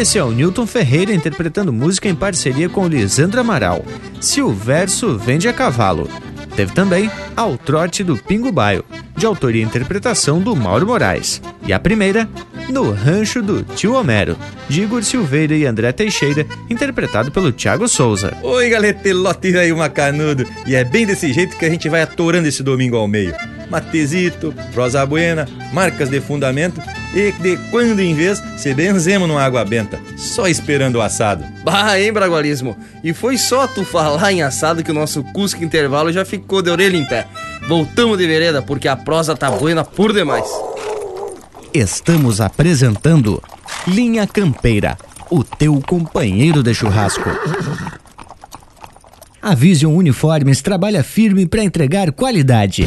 Esse é o Newton Ferreira interpretando música em parceria com Lisandro Amaral. Se o verso vende a cavalo. Teve também Ao Trote do Pingo Baio, de autoria e interpretação do Mauro Moraes. E a primeira, No Rancho do Tio Homero, de Igor Silveira e André Teixeira, interpretado pelo Thiago Souza. Oi, galetelote aí, macanudo. E é bem desse jeito que a gente vai atorando esse domingo ao meio. Matezito, prosa buena, marcas de fundamento e de quando em vez se benzemos numa água benta, só esperando o assado. Bah, hein, Bragualismo? E foi só tu falar em assado que o nosso Cusco Intervalo já ficou de orelha em pé. Voltamos de vereda porque a prosa tá buena por demais. Estamos apresentando Linha Campeira, o teu companheiro de churrasco. A Vision Uniformes trabalha firme para entregar qualidade.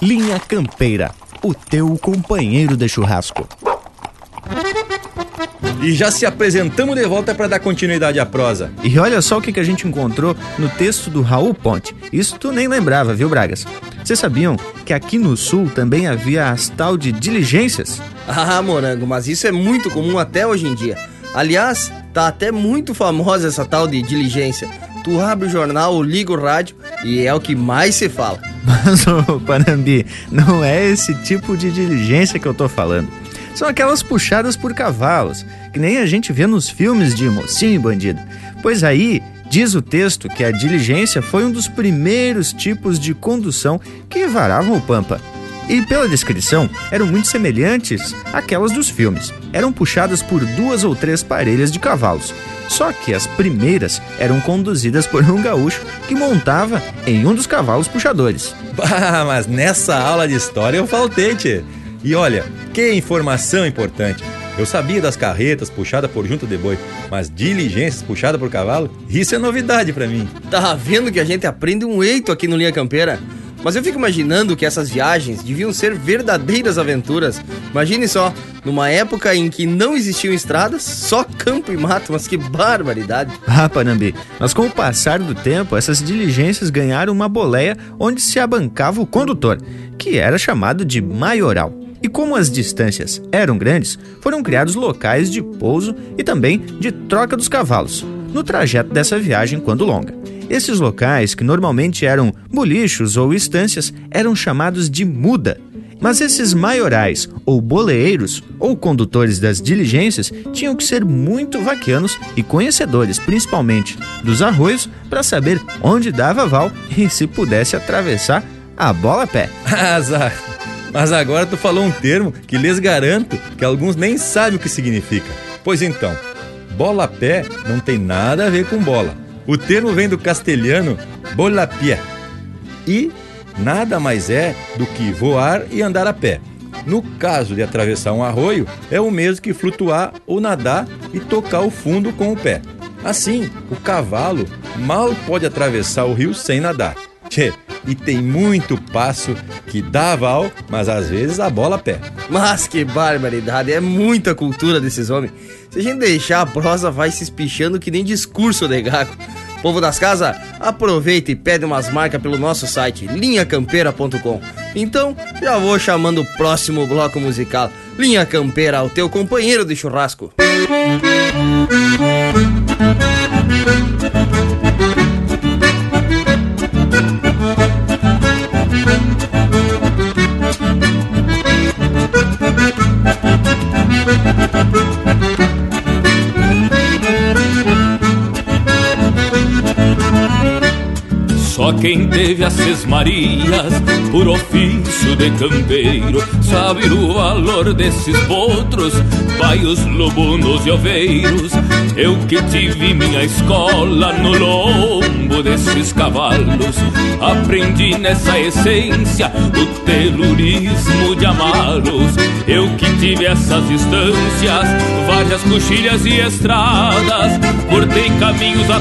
Linha Campeira, o teu companheiro de churrasco. E já se apresentamos de volta para dar continuidade à prosa. E olha só o que, que a gente encontrou no texto do Raul Ponte. Isso tu nem lembrava, viu, Bragas? Vocês sabiam que aqui no sul também havia as tal de diligências? Ah, morango, mas isso é muito comum até hoje em dia. Aliás, tá até muito famosa essa tal de diligência. Tu abre o jornal liga o rádio e é o que mais se fala. Mas, ô Panambi, não é esse tipo de diligência que eu tô falando. São aquelas puxadas por cavalos, que nem a gente vê nos filmes de mocinho e bandido. Pois aí, diz o texto que a diligência foi um dos primeiros tipos de condução que varavam o Pampa. E pela descrição, eram muito semelhantes àquelas dos filmes. Eram puxadas por duas ou três parelhas de cavalos. Só que as primeiras eram conduzidas por um gaúcho que montava em um dos cavalos puxadores. Bah, mas nessa aula de história eu faltei, tchê. E olha, que informação importante. Eu sabia das carretas puxadas por junta de boi, mas diligências puxadas por cavalo, isso é novidade para mim. Tá vendo que a gente aprende um eito aqui no Linha Campeira? Mas eu fico imaginando que essas viagens deviam ser verdadeiras aventuras. Imagine só, numa época em que não existiam estradas, só campo e mato, mas que barbaridade. Ah, Panambi, mas com o passar do tempo, essas diligências ganharam uma boleia onde se abancava o condutor, que era chamado de maioral. E como as distâncias eram grandes, foram criados locais de pouso e também de troca dos cavalos, no trajeto dessa viagem quando longa. Esses locais, que normalmente eram bolichos ou estâncias, eram chamados de muda. Mas esses maiorais, ou boleeiros, ou condutores das diligências, tinham que ser muito vaquianos e conhecedores, principalmente dos arroios, para saber onde dava val e se pudesse atravessar a bola pé. Azar. Mas agora tu falou um termo que lhes garanto que alguns nem sabem o que significa. Pois então, bola pé não tem nada a ver com bola. O termo vem do castelhano bolapia e nada mais é do que voar e andar a pé. No caso de atravessar um arroio, é o mesmo que flutuar ou nadar e tocar o fundo com o pé. Assim, o cavalo mal pode atravessar o rio sem nadar. Tchê, e tem muito passo que dá aval, mas às vezes a bola pé. Mas que barbaridade, é muita cultura desses homens. Se a gente deixar a prosa, vai se espichando que nem discurso de gago. Povo das casas, aproveita e pede umas marcas pelo nosso site linhacampeira.com. Então, já vou chamando o próximo bloco musical. Linha Campeira, o teu companheiro de churrasco. thank Só quem teve as sesmarias por ofício de campeiro sabe o valor desses potros, baios, lobunos e oveiros. Eu que tive minha escola no lombo desses cavalos, aprendi nessa essência o telurismo de amá-los. Eu que tive essas distâncias, várias coxilhas e estradas, cortei caminhos a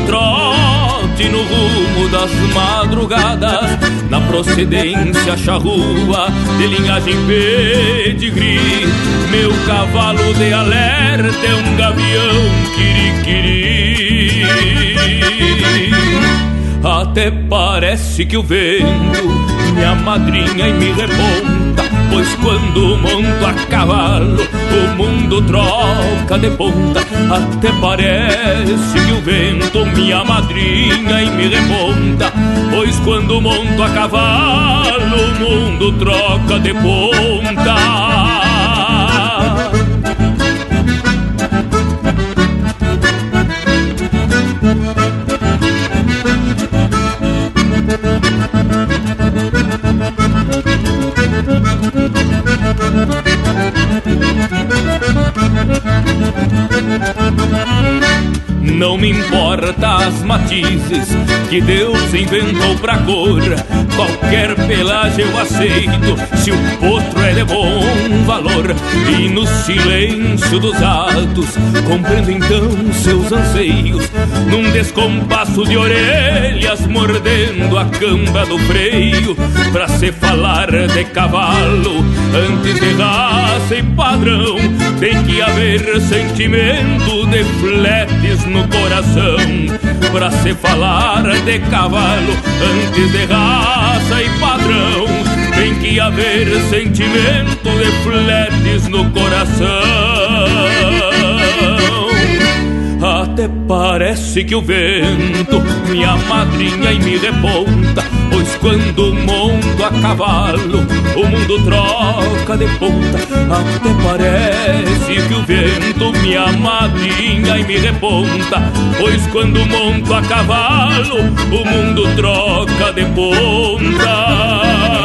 trote no rumo das madrugadas, na procedência charrua de linhagem pedigree. Meu cavalo de alerta é um gavião quiriquiri. Até parece que o vento me amadrinha e me reponta, pois quando monto a cavalo o mundo troca de ponta. Até parece que o vento me amadrinha e me remonta, pois quando monto a cavalo o mundo troca de ponta. No hay. Não me importa as matizes que Deus inventou pra cor. Qualquer pelagem eu aceito se o potro é de bom valor. E no silêncio dos atos compreendo então seus anseios. Num descompasso de orelhas mordendo a camba do freio. Pra se falar de cavalo antes de raça e padrão Tem que haver haver sentimento de fletes no coração. Pra se falar de cavalo antes de raça e padrão, tem que haver sentimento de fletes no coração. Até parece que o vento me amadrinha e me reponta Pois quando monto a cavalo, o mundo troca de ponta. Até parece que o vento me amadrinha e me reponta Pois quando monto a cavalo, o mundo troca de ponta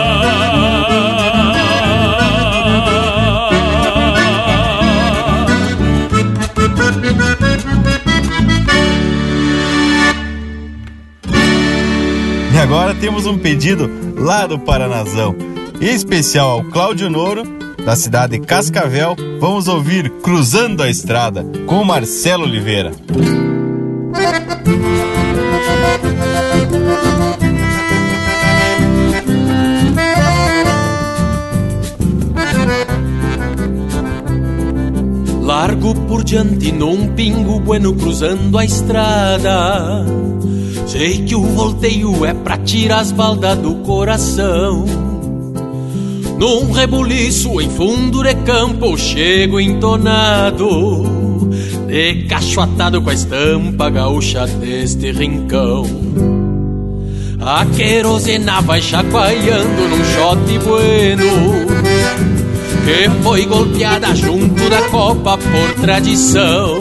agora temos um pedido lá do Paranazão. Em especial ao Cláudio Noro, da cidade de Cascavel, vamos ouvir Cruzando a Estrada, com Marcelo Oliveira. Largo por diante num pingo bueno cruzando a estrada Sei que o volteio é pra tirar as baldas do coração. Num rebuliço em fundo de campo, chego entonado, de cachoatado com a estampa gaúcha deste rincão. A querosena vai chacoalhando num shot bueno, que foi golpeada junto da copa por tradição.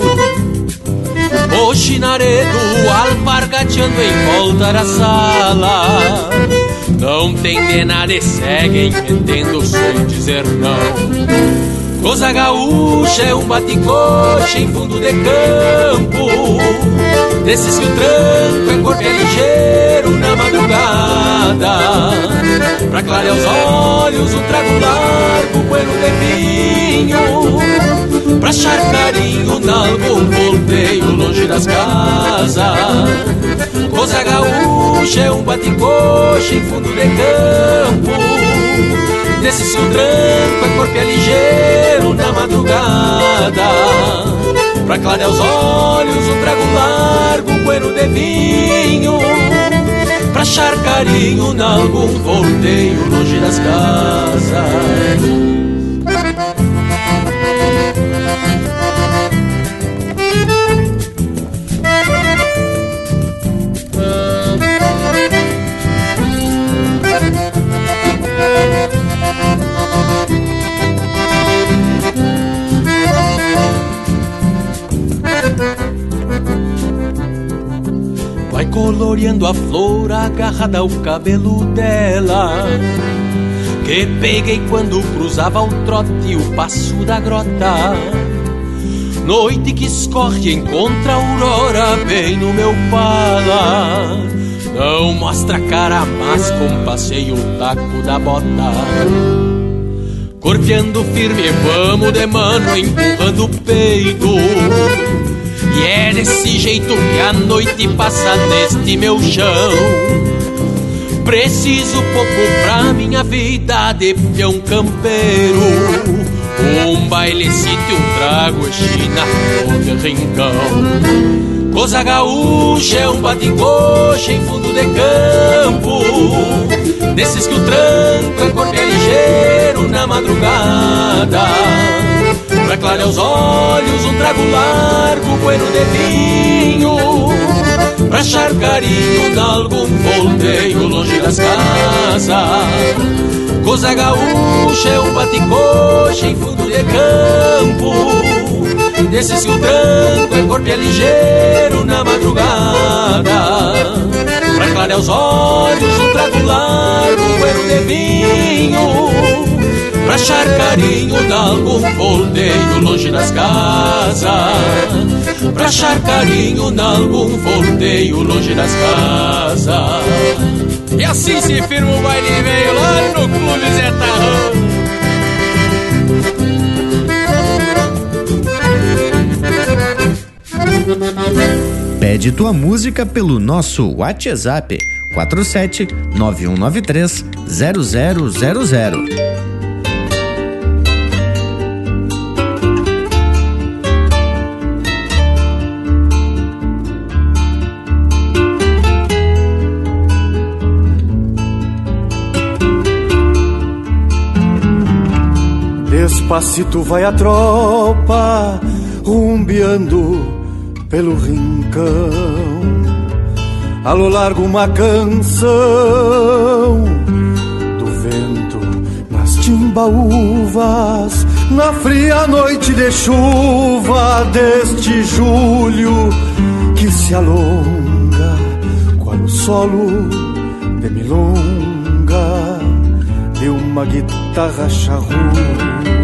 O chinaredo alpargateando em volta da sala. Não tem de nada e seguem metendo sem dizer não. Coisa gaúcha é um baticoche em fundo de campo. Desses que o tranco é corpo é ligeiro na madrugada. Pra clarear os olhos um trago largo, bueno de vinho Pra achar carinho nalgum volteio longe das casas. Coisa gaúcha é um baticoche em fundo de campo. Desse seu é corpo é ligeiro na madrugada. Pra clarear os olhos um trago largo, um bueno de vinho. Pra achar carinho nalgum volteio longe das casas coloreando a flor agarrada ao cabelo dela. Que peguei quando cruzava o trote o passo da grota. Noite que escorre encontra a aurora bem no meu pala. Não mostra a cara, mas compassei o taco da bota. Corteando firme, vamos de mano, empurrando o peito. E é desse jeito que a noite passa neste meu chão. Preciso pouco pra minha vida de peão campeiro. Um baile sítio, um trago china no rincão. Coisa gaúcha é um baticoche em fundo de campo. Desses que o tranco é corpo ligeiro na madrugada. Pra clarear os olhos, um trago largo, bueno de vinho Pra achar carinho de algum volteio longe das casas. Coisa gaúcha é um baticoche em fundo de campo Desses que o tranco é corpo é ligeiro na madrugada. Pra clarear os olhos, um trago largo, bueno de vinho Pra achar carinho de algum volteio longe das casas. Pra achar carinho em algum volteio longe das casas. E assim se firma o baile veio lá no Clube Zé Tarrão Pede tua música pelo nosso WhatsApp 47 9193 0000. Despacito vai a tropa rumbeando pelo rincão. Alô largo uma canção do vento nas timbaúvas, na fria noite de chuva deste julho que se alonga qual o solo de milonga de uma guitarra charrua.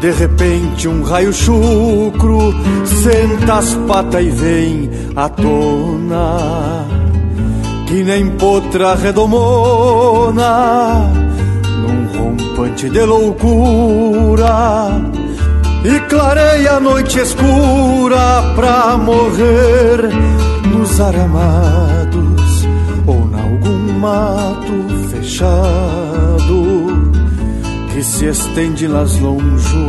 De repente um raio chucro senta as patas e vem à tona Que nem potra redomona Num rompante de loucura E clareia a noite escura pra morrer Nos aramados ou em algum mato fechado que se estende nas lonjuras.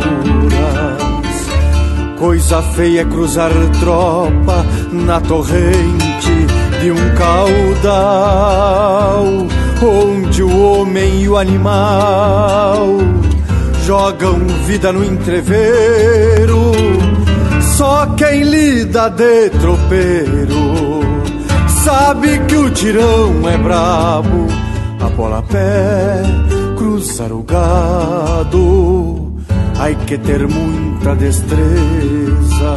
Coisa feia é cruzar tropa na torrente de um caudal, onde o homem e o animal jogam vida no entreveiro. Só quem lida de tropeiro sabe que o tirão é brabo, a bola pé cruzar o gado, hay que ter muita destreza.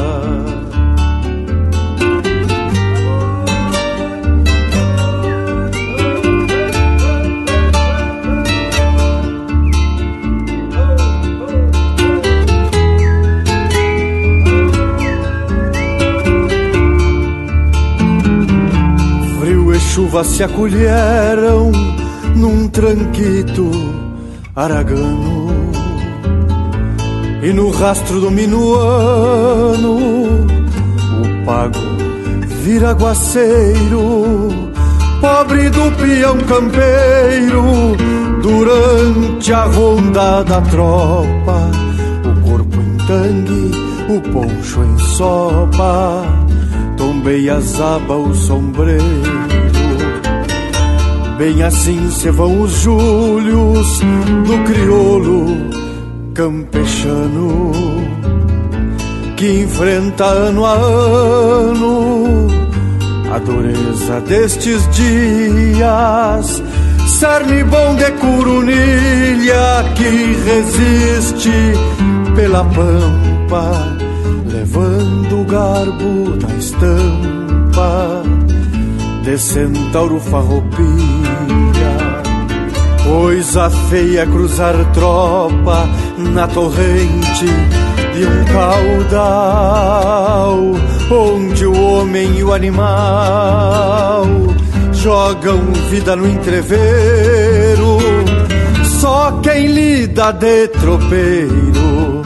Frio e chuva se acolheram num tranquito aragano. E no rastro do minuano o pago vira aguaceiro pobre do peão campeiro. Durante a ronda da tropa o corpo em tangue o poncho em sopa. Tombei as abas o sombreiro Bem assim se vão os julhos do crioulo campechano que enfrenta ano a ano a dureza destes dias. Cerne bom de curunilha que resiste pela pampa, levando o garbo da estampa de centauro farroupilha. Coisa feia cruzar tropa na torrente de um caudal, onde o homem e o animal jogam vida no entreveiro. Só quem lida de tropeiro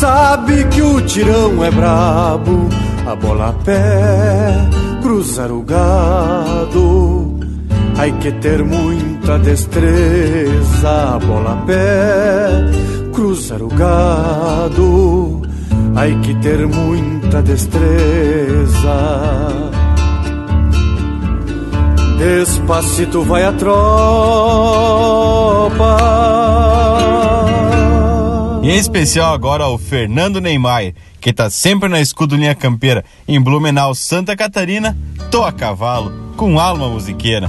sabe que o tirão é brabo, a bola a pé cruzar o gado. Que ter muita destreza, bola pé, cruzar o gado. Hay que ter muita destreza. Despacito vai a tropa. Em especial agora o Fernando Neymar, que tá sempre na escudo linha campeira em Blumenau, Santa Catarina, tô a cavalo com alma musiqueira.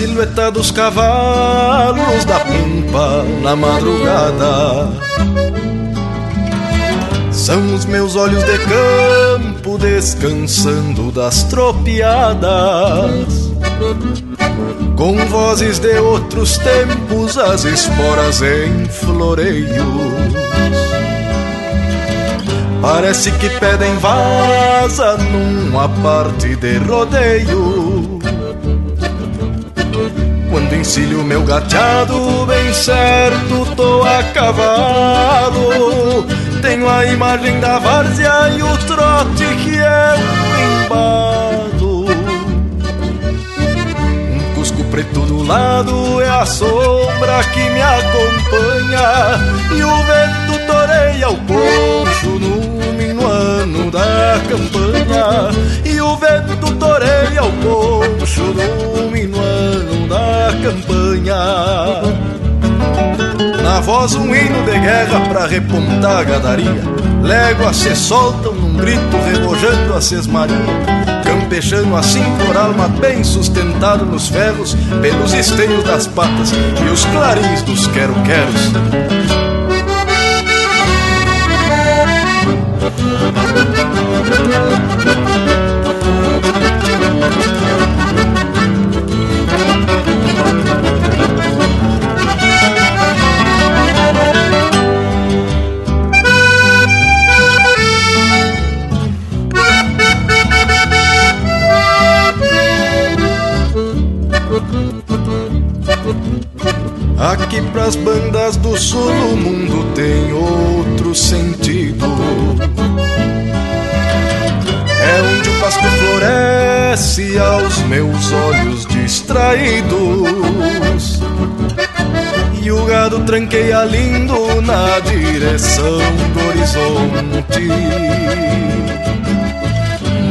Silhueta dos cavalos da pampa na madrugada. São os meus olhos de campo descansando das tropiadas. Com vozes de outros tempos, as esporas em floreios. Parece que pedem vaza numa parte de rodeio Quando encilho meu gateado bem certo tô a cavalo Tenho a imagem da várzea e o trote que é um embalo. Um cusco preto do lado é a sombra que me acompanha E o vento toreia o poncho no minuano da campanha E o vento toreia o poncho no minuano da campanha. Na voz um hino de guerra pra repontar a gadaria. Léguas se soltam num grito rebojando a sesmaria. Campechando assim por alma bem sustentado nos ferros Pelos esteios das patas e os clarins dos quero-queros Aqui pras bandas do sul o mundo meus olhos distraídos. E o gado tranqueia lindo na direção do horizonte.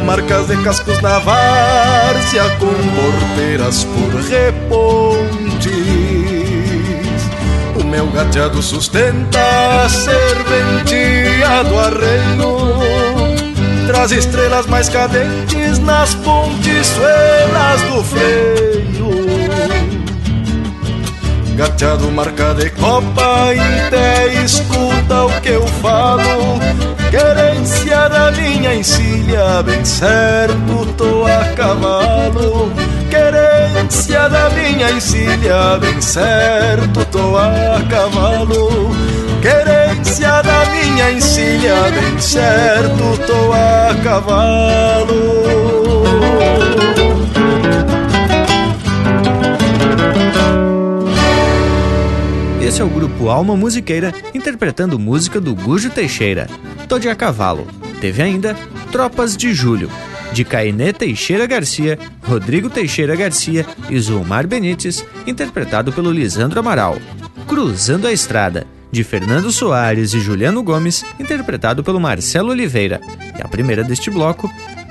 Marcas de cascos na várzea com porteiras por repontes. O meu gateado sustenta a serventia do arreio Traz estrelas mais cadentes nas pontiçuelas do freio. Gateado marca de copa, em pé escuta o que eu falo. Querência da minha encilha, bem certo tô a cavalo. Querência da minha encilha, bem certo tô a cavalo. Querência da minha encilha, bem certo tô a cavalo Esse é o grupo Alma Musiqueira interpretando música do Gujo Teixeira, Tô de a Cavalo. Teve ainda Tropas de Julho, de Cainê Teixeira Garcia, Rodrigo Teixeira Garcia e Zulmar Benites, interpretado pelo Lisandro Amaral. Cruzando a Estrada, de Fernando Soares e Juliano Gomes, interpretado pelo Marcelo Oliveira. E a primeira deste bloco,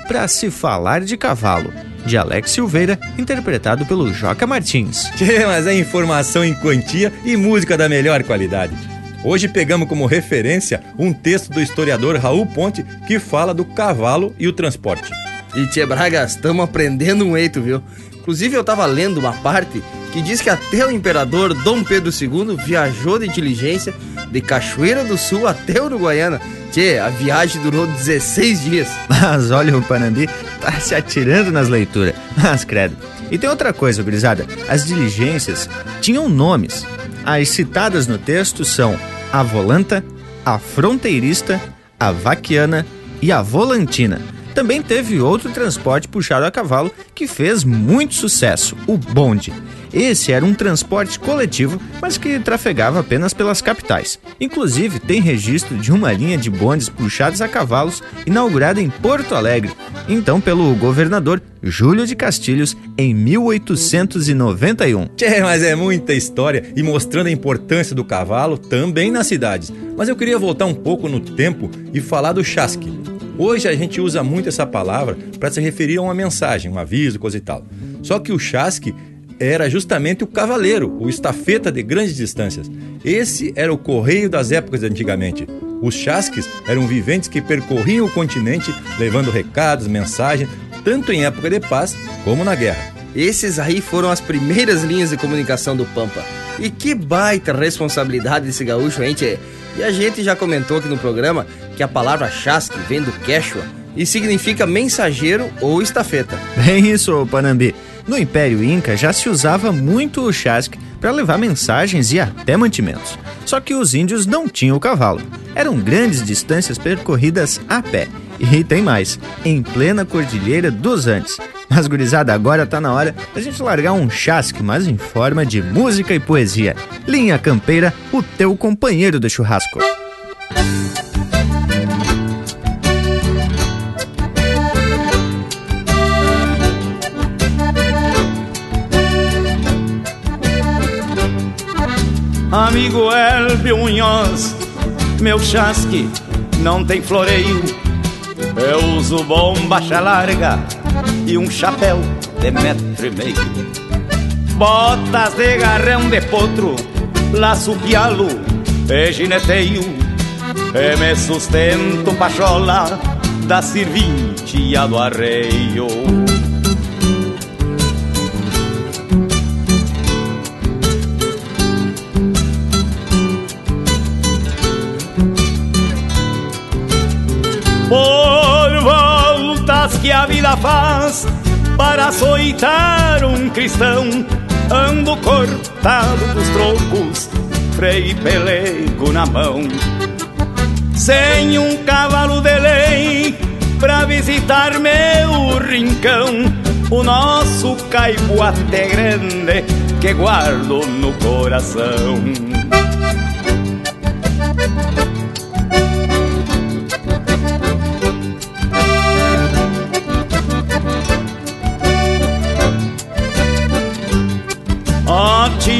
Pra se falar de cavalo, de Alex Silveira, interpretado pelo Joca Martins. Tchê, mas é informação em quantia e música da melhor qualidade. Hoje pegamos como referência um texto do historiador Raul Ponte que fala do cavalo e o transporte. E Tchê Bragas, estamos aprendendo um eito, viu? Inclusive eu tava lendo uma parte que diz que até o imperador Dom Pedro II viajou de diligência de Cachoeira do Sul até Uruguaiana. Tchê, a viagem durou 16 dias. Mas olha, o Panambi tá se atirando nas leituras. Mas credo. E tem outra coisa, gurizada. As diligências tinham nomes. As citadas no texto são a volanta, a fronteirista, a vaquiana e a volantina. Também teve outro transporte puxado a cavalo que fez muito sucesso, o bonde. Esse era um transporte coletivo, mas que trafegava apenas pelas capitais. Inclusive, tem registro de uma linha de bondes puxados a cavalos inaugurada em Porto Alegre, então pelo governador Júlio de Castilhos, em 1891. Tchê, mas é muita história e mostrando a importância do cavalo também nas cidades. Mas eu queria voltar um pouco no tempo e falar do chasque. Hoje a gente usa muito essa palavra para se referir a uma mensagem, um aviso, coisa e tal. Só que o chasque era justamente o cavaleiro, o estafeta de grandes distâncias. Esse era o correio das épocas de antigamente. Os chasques eram viventes que percorriam o continente levando recados, mensagens, tanto em época de paz como na guerra. Esses aí foram as primeiras linhas de comunicação do Pampa. E que baita responsabilidade desse gaúcho, tchê? E a gente já comentou aqui no programa que a palavra chasque vem do quechua e significa mensageiro ou estafeta. Bem isso, Panambi. No Império Inca já se usava muito o chasque para levar mensagens e até mantimentos. Só que os índios não tinham o cavalo. Eram grandes distâncias percorridas a pé. E tem mais, em plena cordilheira dos Andes. Mas, gurizada, agora tá na hora da gente largar um chasque, mas em forma de música e poesia. Linha Campeira, o teu companheiro de churrasco. Amigo Elvio Munhoz, meu chasque não tem floreio. Eu uso bombacha larga e um chapéu de metro e meio. Botas de garrão de potro, laço pialo e gineteio. E me sustento pachola da serventia do arreio. Que a vida faz para açoitar um cristão. Ando cortado dos trocos, freio e pelego na mão. Sem um cavalo de lei pra visitar meu rincão, o nosso caipoate grande que guardo no coração.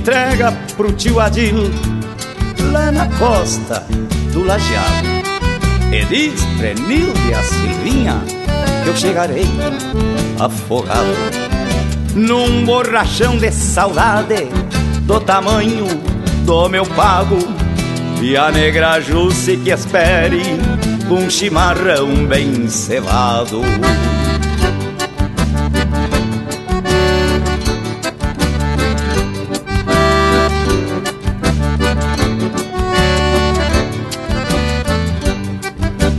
Entrega pro tio Adil lá na costa do Lajeado. E diz Prenilde a Silvinha que eu chegarei afogado num borrachão de saudade do tamanho do meu pago. E a negra Jusce que espere um chimarrão bem cevado.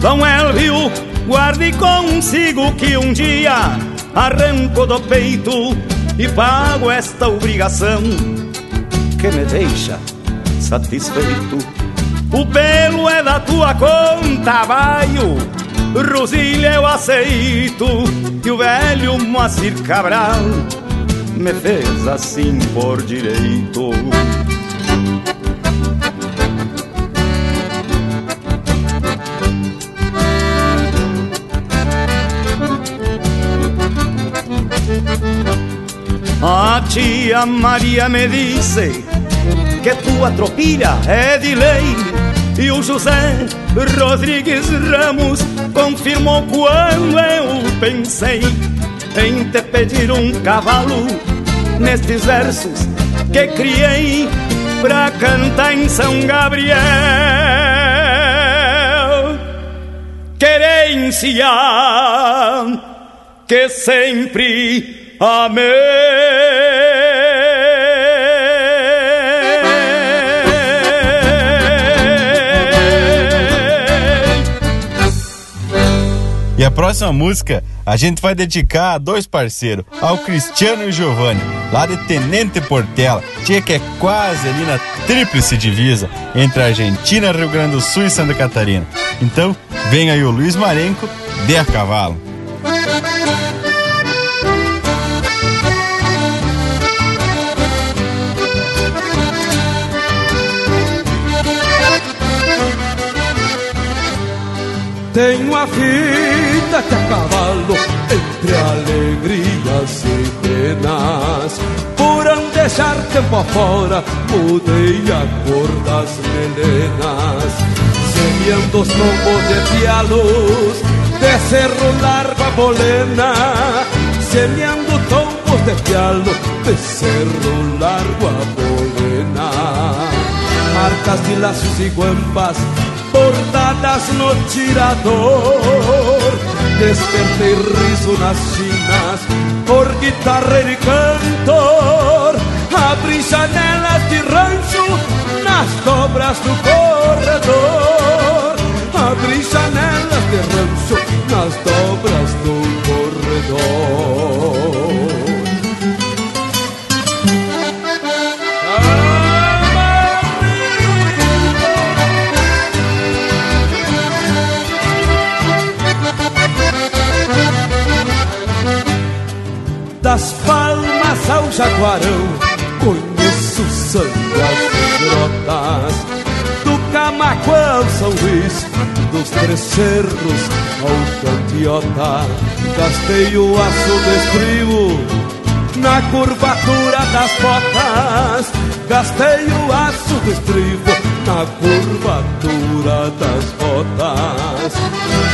Dom Elvio, guarde consigo que um dia arranco do peito e pago esta obrigação que me deixa satisfeito. O pelo é da tua conta, baio, Rosilha eu aceito, e o velho Moacir Cabral me fez assim por direito. Tia Maria me disse que tua tropilha é de lei E o José Rodrigues Ramos confirmou quando eu pensei Em te pedir um cavalo nestes versos que criei Pra cantar em São Gabriel. Querência que sempre E a próxima música a gente vai dedicar a dois parceiros, ao Cristiano e o Giovanni, lá de Tenente Portela, tinha que é quase ali na tríplice divisa entre Argentina, Rio Grande do Sul e Santa Catarina. Então, vem aí o Luiz Marenco, de a cavalo. Tenho a vida a cavalo entre alegrias e penas. Por deixar tempo afora, mudei a cor das melenas. Semeando os tombos de pialos, de cerro largo a bolena. Semeando tombos de pialo, de cerro largo a bolena. Marcas de laços e guampas bordadas no tirador. Despertei riso nas chinas por guitarra e cantor. Abri janelas de rancho nas dobras do corredor. Abri janelas de rancho nas dobras do corredor. Das palmas ao jaguarão, conheço sangue as grotas, do Camaco ao São Luís, dos Três Cerros ao Cantiota, gastei o aço do estribo na curvatura das botas, gastei o aço do estribo na curvatura das botas.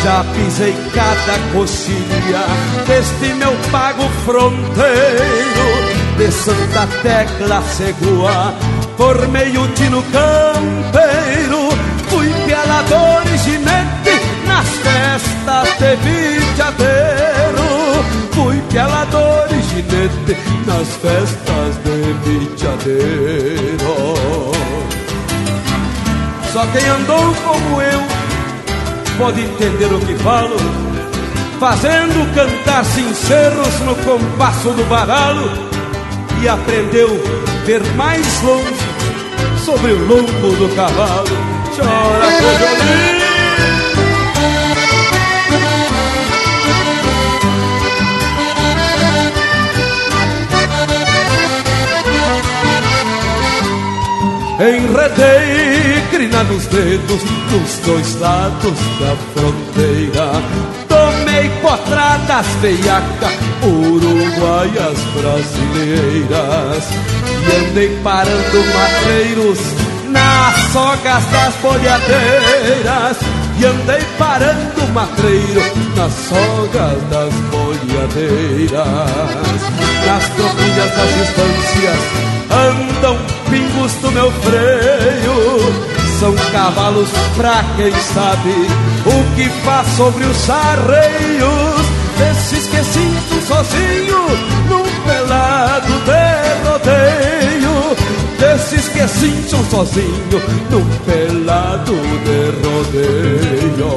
Já pisei cada coxilha deste meu pago fronteiro, de Santa Tecla Segua, formei o tino campeiro, fui pialador e ginete nas festas de vitiadeiro, fui pialador e ginete nas festas de vitiadeiro. Só quem andou como eu pode entender o que falo, fazendo cantar sinceros no compasso do baralo e aprendeu ver mais longe sobre o lombo do cavalo. Chora, cojolino! Enredei crina nos dedos dos dois lados da fronteira. Tomei potradas veiaca, uruguaias brasileiras. E andei parando matreiros nas sogas das bolhadeiras. E andei parando matreiro nas sogas das bolhadeiras. Nas tropilhas das distâncias andam pingos do meu freio. São cavalos pra quem sabe o que faz sobre os arreios. Desses que sinto sozinho num pelado de rodeio. Desses que sinto sozinho num pelado de rodeio.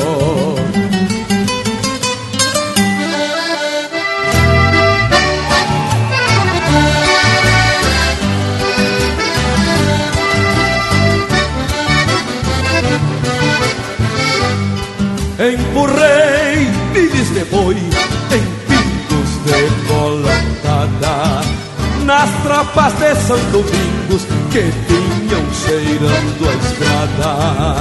Empurrei milhas de boi em pingos de colatada Nas tropas de São Domingos que vinham cheirando a estrada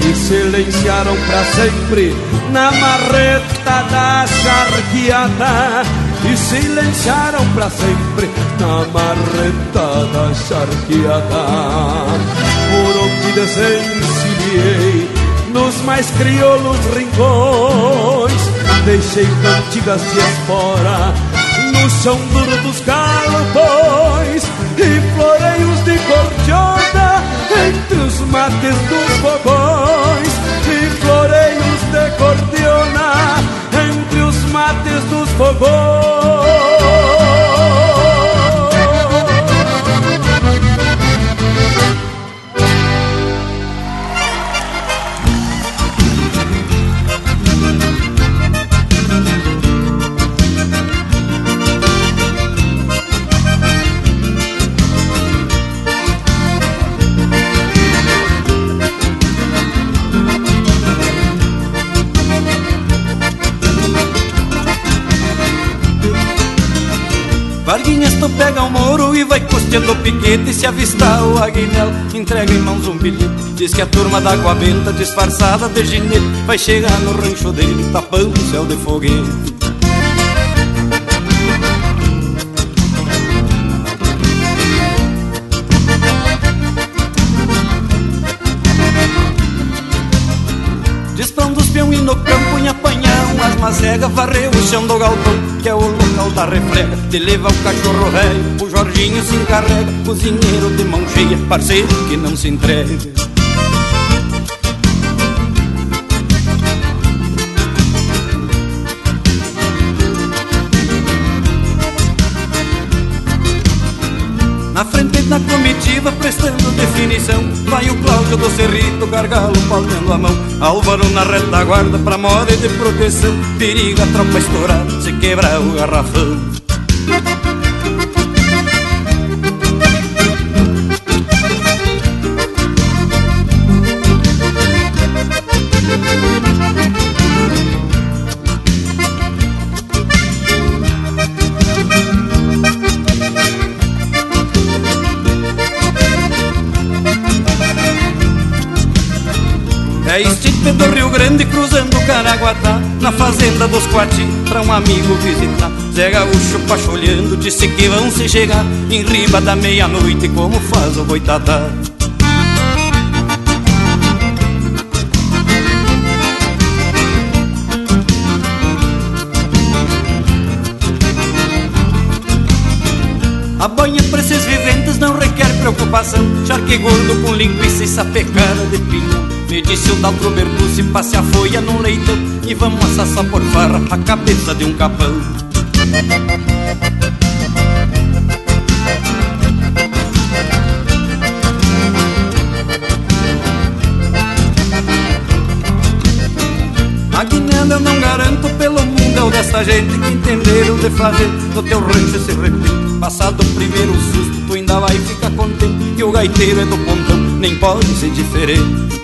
E silenciaram pra sempre na marreta da charqueada E silenciaram pra sempre na marreta da charqueada. Por onde desencilhei nos mais crioulos rincões. Deixei cantigas de espora no chão duro dos galpões e floreios de cordiona entre os mates dos fogões e floreios de cordiona entre os mates dos fogões. Varguinhas tu pega o moro e vai costeando o piquete. Se avistar o aguinel, entrega em mãos um bilhete. Diz que a turma da água benta, disfarçada de ginete Vai chegar no rancho dele, tapando o céu de foguete. Diz pra um dos peão e no campo em apanhar umas mazegas Varreu o chão do galpão, que é o local da refrega Te leva o cachorro velho, o Jorginho se encarrega Cozinheiro de mão cheia, parceiro que não se entrega. Na frente da comitiva, prestando Vai o Cláudio do Cerrito, gargalo palmando a mão. Álvaro na retaguarda, pra moda de proteção Periga a tropa estourar, se quebrar o garrafão Grande cruzando o Caraguatá Na fazenda dos Quati pra um amigo visitar. Zé Gaúcho pacholhando disse que vão se chegar Em riba da meia-noite como faz o boitatá A banha pra esses viventes não requer preocupação Charque gordo com linguiça e sapecada de pinhão Me disse o Daltro Bertucci, passe a folha no leitão E vamos assar por farra a cabeça de um capão. A guinada eu não garanto pelo mundo dessa gente Que entenderam de fazer no teu rancho esse repente Passado o primeiro susto, tu ainda vai ficar contente Que o gaiteiro é do pontão, nem pode ser diferente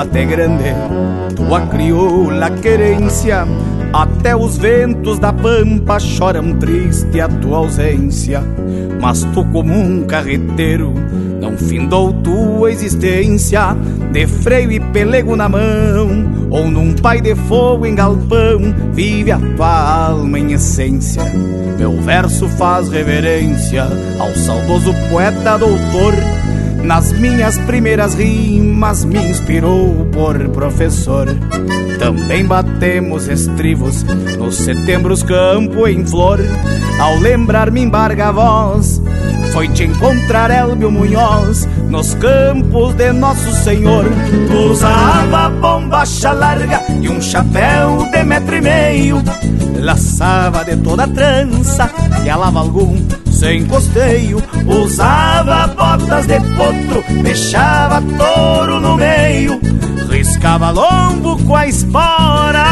Até grande, tua crioula querência. Até os ventos da pampa choram triste a tua ausência. Mas tu, como um carreteiro, não findou tua existência. De freio e pelego na mão, ou num pai de fogo em galpão, vive a tua alma em essência. Meu verso faz reverência ao saudoso poeta doutor nas minhas primeiras rimas me inspirou por professor. Também batemos estrivos nos setembros campo em flor. Ao lembrar me embarga a voz, foi te encontrar Elbio Munhoz nos campos de Nosso Senhor. Usava bombacha larga e um chapéu de metro e meio. Laçava de toda trança e alava algum sem costeio. Usava botas de potro, fechava touro no meio. Riscava lombo com a espora.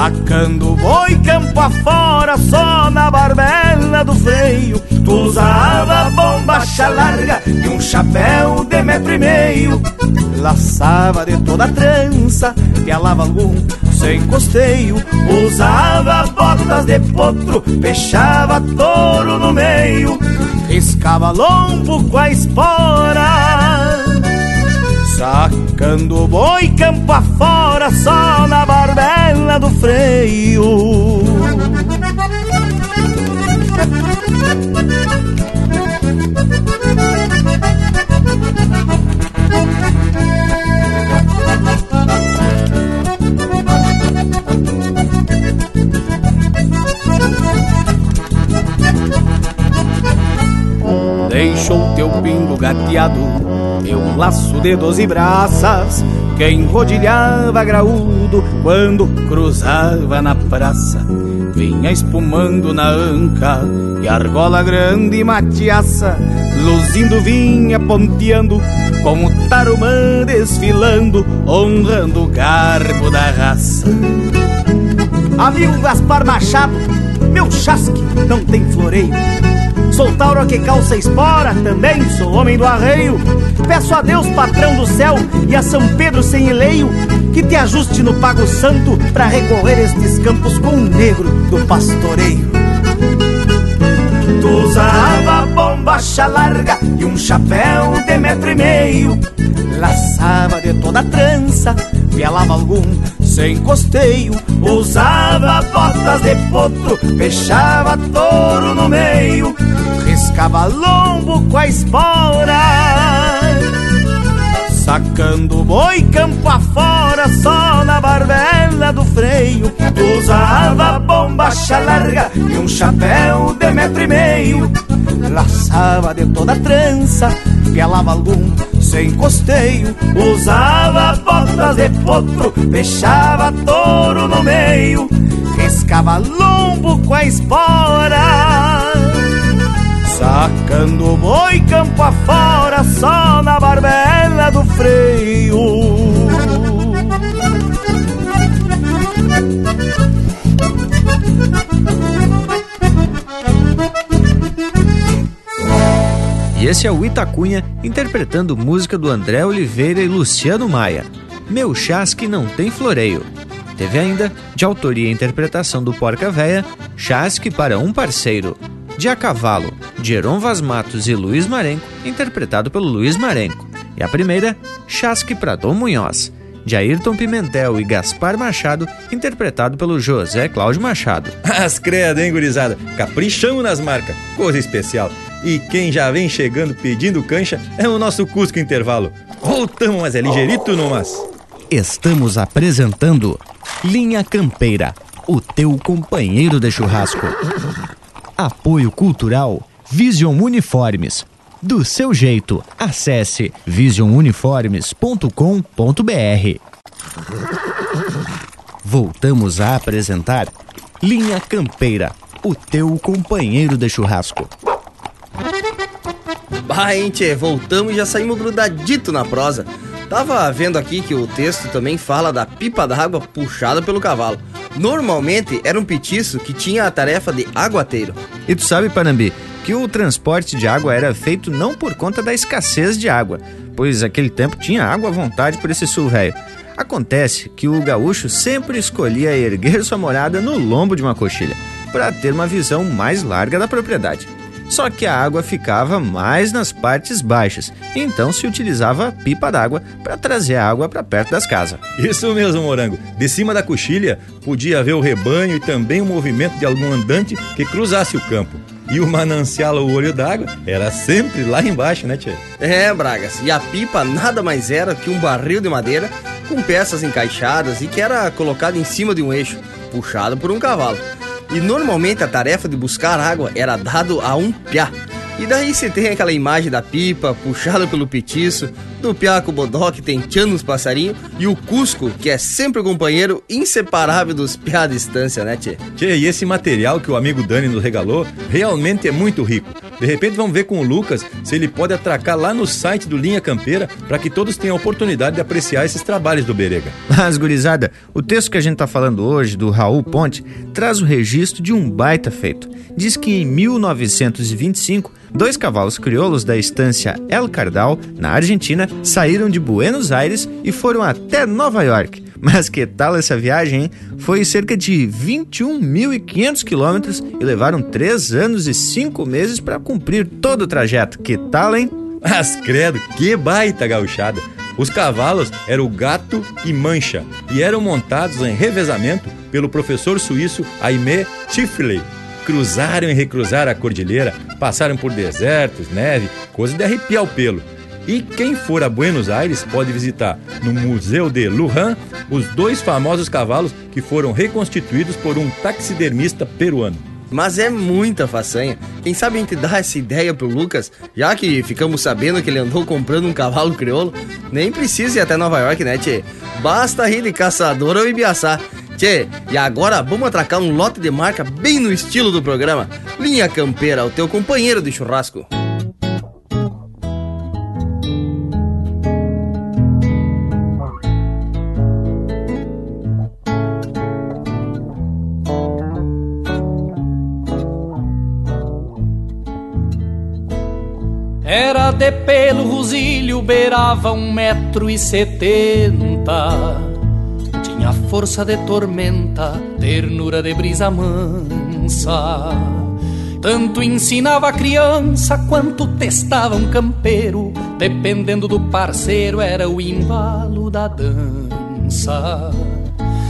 Sacando boi campo afora, só na barbela do freio. Tu usava bombacha larga e um chapéu de metro e meio. Laçava de toda trança, que alava algum sem costeio. Usava botas de potro, fechava touro no meio. Riscava lombo com a espora. Sacando boi campo afora, só na barbela do freio. Prateado e um laço de doze braças que enrodilhava graúdo quando cruzava na praça. Vinha espumando na anca e argola grande e matiaça, luzindo vinha ponteando com o tarumã desfilando, honrando o garbo da raça. Amigo Gaspar Machado, meu chasque não tem floreio. Sou tauro que calça espora, também sou homem do arreio. Peço a Deus, patrão do céu, e a São Pedro sem eleio, que te ajuste no pago santo para recorrer estes campos com o negro do pastoreio. Tu usava bombacha larga e um chapéu de metro e meio, laçava de toda trança, pelava algum sem costeio, usava botas de potro, fechava touro no meio, riscava lombo com a espora. Sacando boi campo afora, só na barbela do freio. Usava bombacha larga e um chapéu de metro e meio. Laçava de toda trança, pelava algum sem costeio. Usava botas de potro, fechava touro no meio. Riscava lombo com a espora. Sacando boi campo afora, só na barbela do freio. E esse é o Itacunha interpretando música do André Oliveira e Luciano Maia. Meu chasque não tem floreio. Teve ainda, de autoria e interpretação do Porca Véia, Chasque para um Parceiro. De A Cavalo, de Heron Vaz Matos e Luiz Marenco, interpretado pelo Luiz Marenco. E a primeira, Chasque para Dom Munhoz, de Ayrton Pimentel e Gaspar Machado, interpretado pelo José Cláudio Machado. As credas, hein, gurizada? Caprichamos nas marcas, coisa especial. E quem já vem chegando pedindo cancha é o nosso Cusco Intervalo. Voltamos, mas é ligeirito, não mas? Estamos apresentando Linha Campeira, o teu companheiro de churrasco. Apoio Cultural Vision Uniformes. Do seu jeito, acesse visionuniformes.com.br. Voltamos a apresentar Linha Campeira, o teu companheiro de churrasco. Bah, hein, tchê, voltamos e já saímos grudadito na prosa. Tava vendo aqui que o texto também fala da pipa d'água puxada pelo cavalo. Normalmente era um petiço que tinha a tarefa de aguateiro. E tu sabe, Panambi, que o transporte de água era feito não por conta da escassez de água, pois aquele tempo tinha água à vontade por esse sul velho. Acontece que o gaúcho sempre escolhia erguer sua morada no lombo de uma coxilha, para ter uma visão mais larga da propriedade. Só que a água ficava mais nas partes baixas, então se utilizava a pipa d'água para trazer a água para perto das casas. Isso mesmo, Morango. De cima da coxilha podia haver o rebanho e também o movimento de algum andante que cruzasse o campo. E o manancial ou olho d'água era sempre lá embaixo, né, Tchê? É, Bragas. E a pipa nada mais era que um barril de madeira com peças encaixadas e que era colocado em cima de um eixo, puxado por um cavalo. E normalmente a tarefa de buscar água era dado a um piá. E daí você tem aquela imagem da pipa puxada pelo petiço, do piá com o bodoque tentando os passarinhos e o Cusco, que é sempre o companheiro inseparável dos piá à distância, né, Tchê? Tchê, e esse material que o amigo Dani nos regalou realmente é muito rico. De repente vamos ver com o Lucas se ele pode atracar lá no site do Linha Campeira para que todos tenham a oportunidade de apreciar esses trabalhos do Berega. Mas, gurizada, o texto que a gente tá falando hoje, do Raul Ponte, traz o registro de um baita feito. Diz que em 1925, dois cavalos crioulos da estância El Cardal, na Argentina, saíram de Buenos Aires e foram até Nova York. Mas que tal essa viagem, hein? Foi cerca de 21.500 quilômetros e levaram três anos e cinco meses para cumprir todo o trajeto. Que tal, hein? Mas credo, que baita gauchada! Os cavalos eram gato e mancha e eram montados em revezamento pelo professor suíço Aimé Tifley. Cruzaram e recruzaram a cordilheira, passaram por desertos, neve, coisa de arrepiar o pelo. E quem for a Buenos Aires pode visitar no Museu de Lujan os dois famosos cavalos que foram reconstituídos por um taxidermista peruano. Mas é muita façanha. Quem sabe a gente dá essa ideia pro Lucas, já que ficamos sabendo que ele andou comprando um cavalo crioulo. Nem precisa ir até Nova York, né, tchê? Basta rir de caçador ou ibiaçá. Tchê, e agora vamos atracar um lote de marca bem no estilo do programa. Linha Campeira, o teu companheiro de churrasco. Era de pelo rosilho, beirava um metro e setenta Tinha força de tormenta, ternura de brisa mansa tanto ensinava a criança quanto testava um campeiro. Dependendo do parceiro, era o embalo da dança.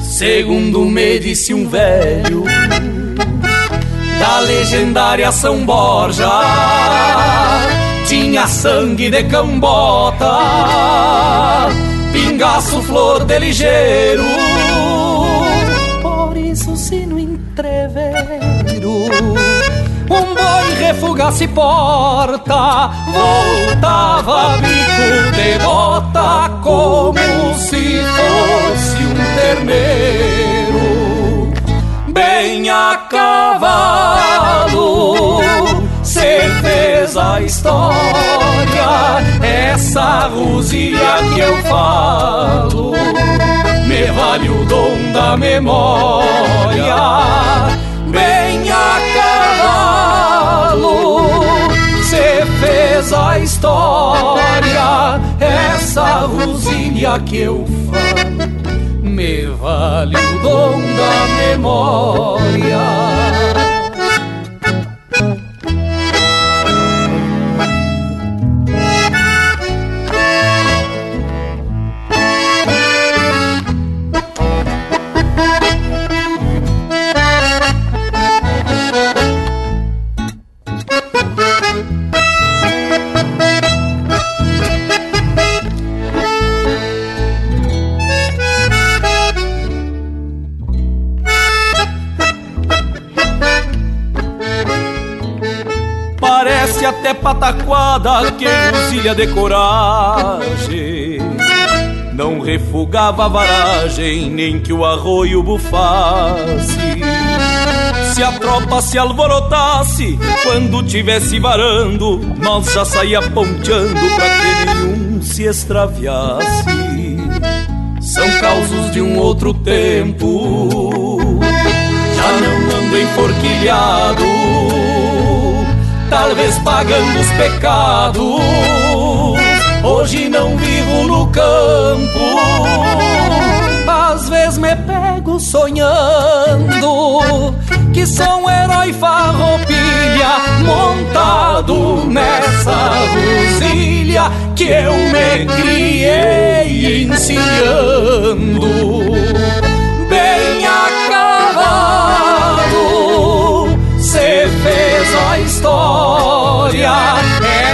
Segundo me disse um velho da legendária São Borja, tinha sangue de cambota, pingaço flor de ligeiro. Por isso, se no entreveiro um boi refugasse porta, voltava bico de bota como se fosse um terneiro, bem a cavalo. Fez a história, essa rosilha que eu falo, me vale o dom da memória, bem a cavalo. Se fez a história, essa rosilha que eu falo, me vale o dom da memória. Pataquada que rosilha de coragem. Não refugava a varagem, nem que o arroio bufasse. Se a tropa se alvorotasse, quando tivesse varando Nós já saía ponteando pra que nenhum se extraviasse. São causos de um outro tempo Já não ando enforquilhado talvez pagando os pecados. Hoje não vivo no campo, às vezes me pego sonhando que sou um herói farroupilha montado nessa rosilha que eu me criei encilhando bem a cavalo. Se fez a história,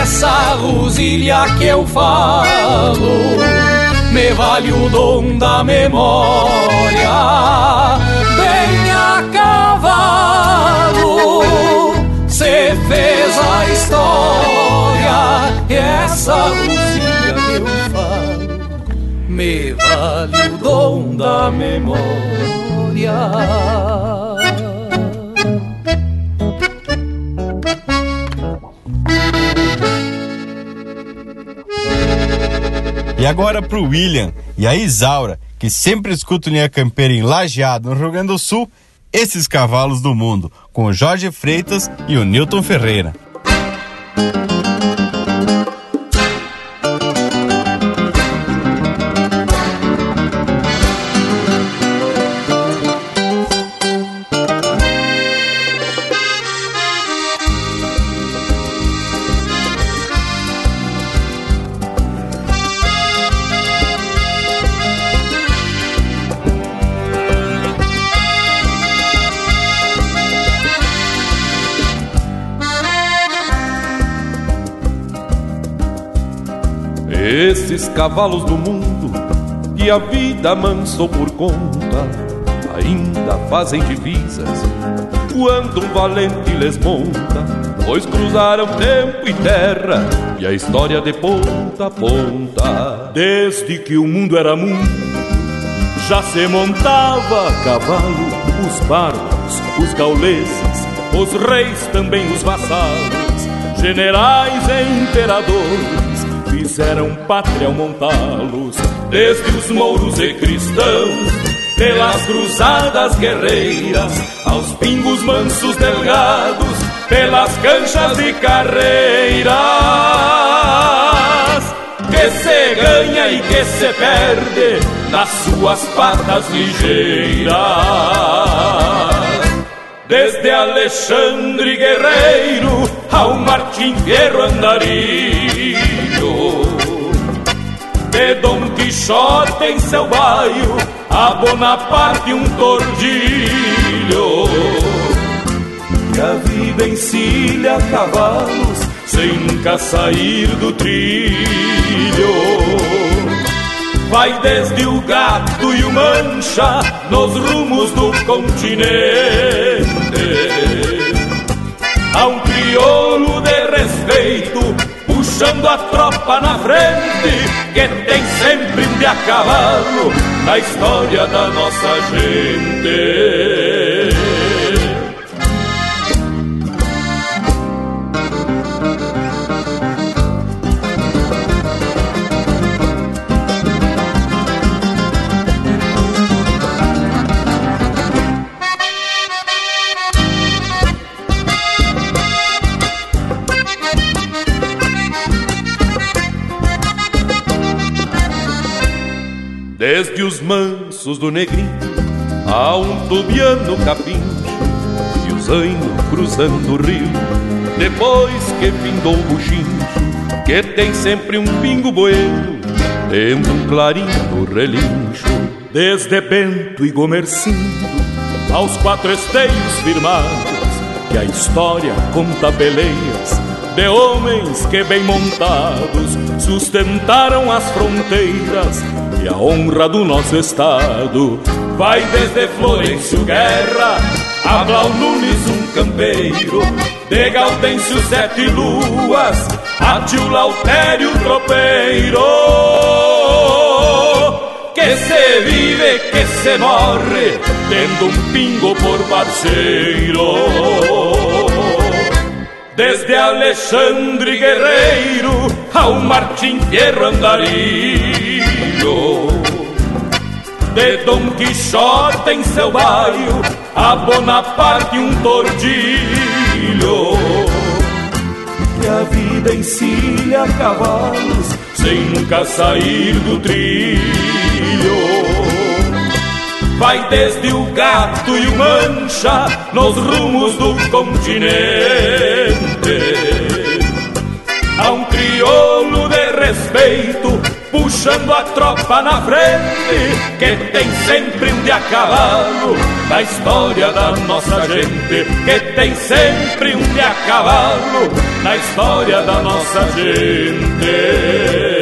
essa rosilha que eu falo, me vale o dom da memória, bem a cavalo. Se fez a história, essa rosilha que eu falo, me vale o dom da memória. E agora pro William e a Isaura, que sempre escutam linha campeira em Lajeado, no Rio Grande do Sul, esses cavalos do mundo, com o Jorge Freitas e o Newton Ferreira. Esses cavalos do mundo que a vida amansou por conta ainda fazem divisas quando um valente les monta, pois cruzaram tempo e terra e a história de ponta a ponta. Desde que o mundo era mundo, já se montava a cavalo, os bárbaros, os gauleses, os reis, também os vassalos, generais e imperadores, fizeram pátria ao montá-los, desde os mouros e cristãos pelas cruzadas guerreiras, aos pingos mansos delgados, pelas canchas e carreiras, que se ganha e que se perde nas suas patas ligeiras. Desde Alexandre Guerreiro ao Martim Fierro Andarilho, de Dom Quixote em seu baio a Bonaparte um tordilho que a vida encilha cavalos sem nunca sair do trilho. Vai desde o gato e o mancha nos rumos do continente. A um crioulo de respeito puxando a tropa na frente, que tem sempre de a cavalo na história da nossa gente. Desde os mansos do negrinho a um tubiano capincho e o zaino cruzando o rio, depois que findou o buchincho, que tem sempre um pingo bueno, tendo um clarinho relincho. Desde Bento e Gomercindo aos quatro esteios firmados, que a história conta beleias de homens que bem montados sustentaram as fronteiras a honra do nosso estado. Vai desde Florencio Guerra a Blau Nunes, um campeiro, de Gaudêncio Sete Luas, a Tio Lautério Tropeiro. Que se vive, que se morre, tendo um pingo por parceiro. Desde Alexandre Guerreiro ao Martim Fierro Andarilho De Dom Quixote em seu baio A Bonaparte um tordilho. Que a vida encilha cavalos Sem nunca sair do trilho. Vai desde o gato e o mancha Nos rumos do continente. A um crioulo de respeito Puxando a tropa na frente Que tem sempre um de a cavalo Na história da nossa gente. Que tem sempre um de a cavalo Na história da nossa gente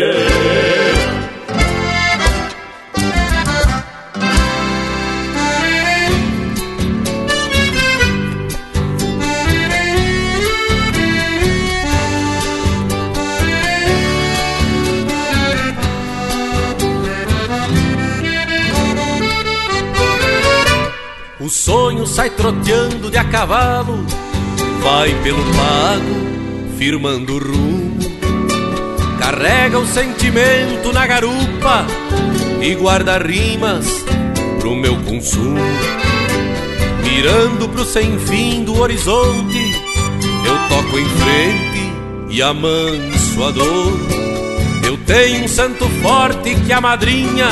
sai troteando de a cavalo, vai pelo pago, firmando o rumo. Carrega o sentimento na garupa e guarda rimas pro meu consumo. Mirando pro sem fim do horizonte, eu toco em frente e amanso a dor. Eu tenho um santo forte que a madrinha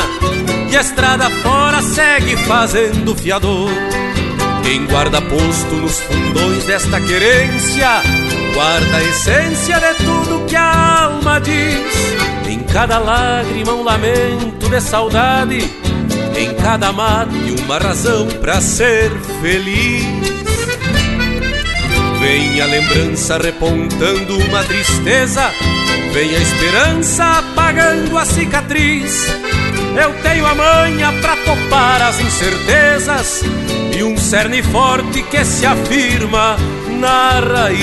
e a estrada fora segue fazendo fiador. Quem guarda posto nos fundões desta querência, guarda a essência de tudo que a alma diz. Em cada lágrima um lamento de saudade, em cada mate uma razão para ser feliz. Vem a lembrança repontando uma tristeza, vem a esperança apagando a cicatriz. Eu tenho a manha pra topar as incertezas um cerne forte que se afirma na raiz.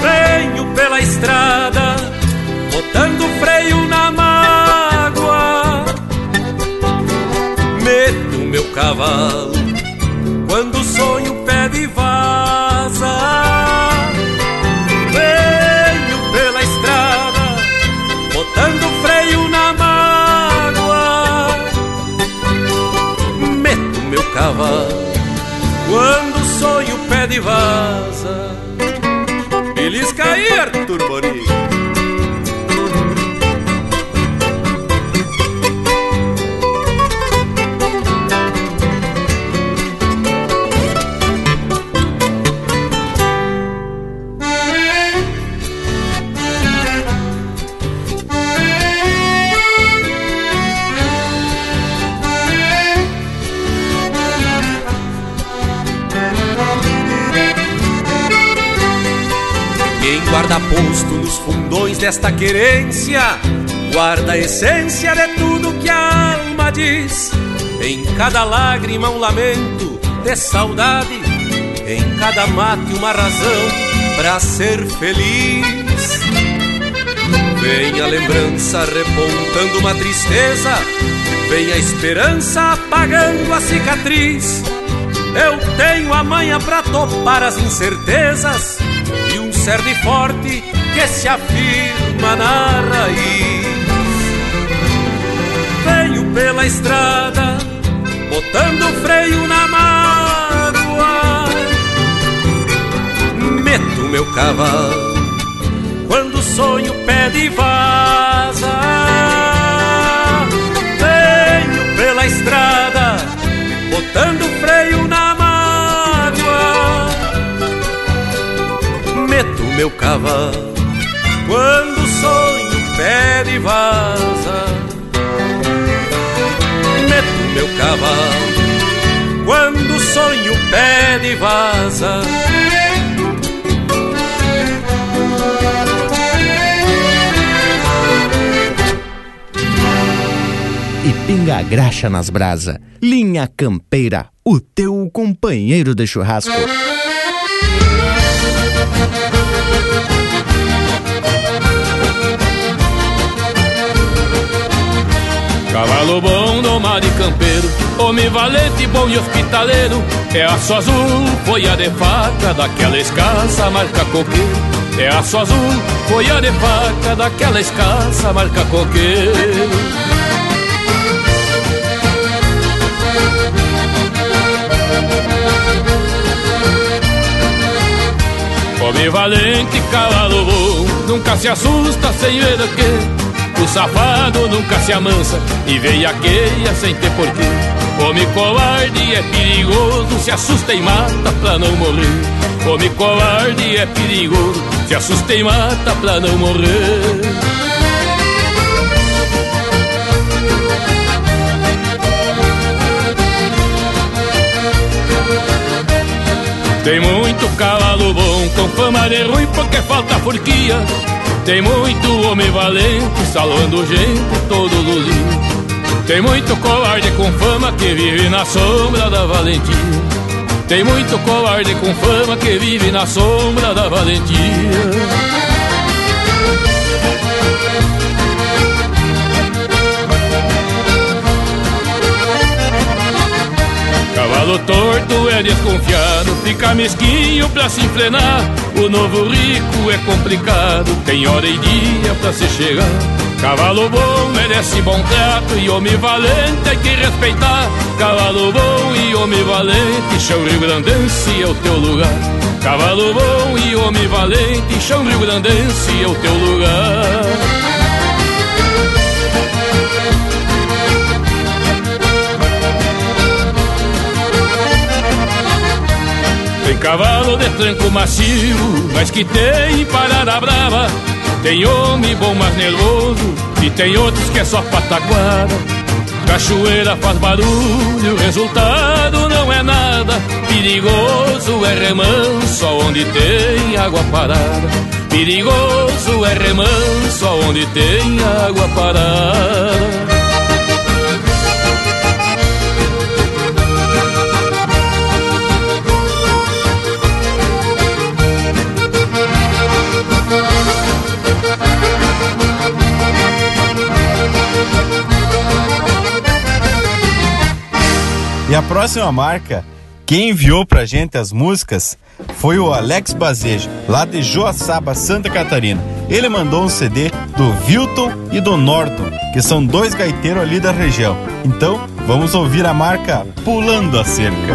Venho pela estrada, botando freio na mágoa. Meto meu cavalo pede vaza. Belisca aí, Arthur posto nos fundões desta querência, guarda a essência de tudo que a alma diz. Em cada lágrima um lamento de saudade, em cada mate uma razão para ser feliz. Vem a lembrança repontando uma tristeza, vem a esperança apagando a cicatriz. Eu tenho a manha pra topar as incertezas e um cerne forte que se afirma na raiz. Venho pela estrada, botando freio na mágoa. Meto meu cavalo quando o sonho pede vaza. Meu cavalo quando o sonho pede vaza. Meto meu cavalo quando o sonho pede vaza. E pinga a graxa nas brasa. Linha Campeira, o teu companheiro de churrasco. Cavalo bom, domado e campeiro Homem valente, bom e hospitaleiro. É aço azul, folha de faca Daquela escassa marca coqueiro. É aço azul, folha de faca Daquela escassa marca coqueiro. Homem valente, cavalo bom Nunca se assusta sem ver o que safado nunca se amansa E veiaqueia sem ter porquê. Homem covarde é perigoso Se assusta e mata pra não morrer. Homem covarde é perigoso Se assusta e mata pra não morrer. Tem muito cavalo bom com fama de ruim porque falta forquia. Tem muito homem valente salvando gente todo lulinho. Tem muito covarde com fama que vive na sombra da valentia. Tem muito covarde com fama que vive na sombra da valentia. Cavalo torto é desconfiado, fica mesquinho pra se enfrenar. O novo rico é complicado, tem hora e dia pra se chegar. Cavalo bom merece bom trato e homem valente tem que respeitar. Cavalo bom e homem valente, chão Rio Grandense é o teu lugar. Cavalo bom e homem valente, chão Rio Grandense é o teu lugar. Cavalo de tranco macio, mas que tem parada brava. Tem homem bom, mas nervoso, e tem outros que é só pataguada. Cachoeira faz barulho, resultado não é nada. Perigoso é remanso onde tem água parada. Perigoso é remanso onde tem água parada. A próxima marca, quem enviou pra gente as músicas foi o Alex Bazejo, lá de Joaçaba, Santa Catarina. Ele mandou um CD do Vilton e do Norton, que são dois gaiteiros ali da região. Então, vamos ouvir a marca Pulando a Cerca.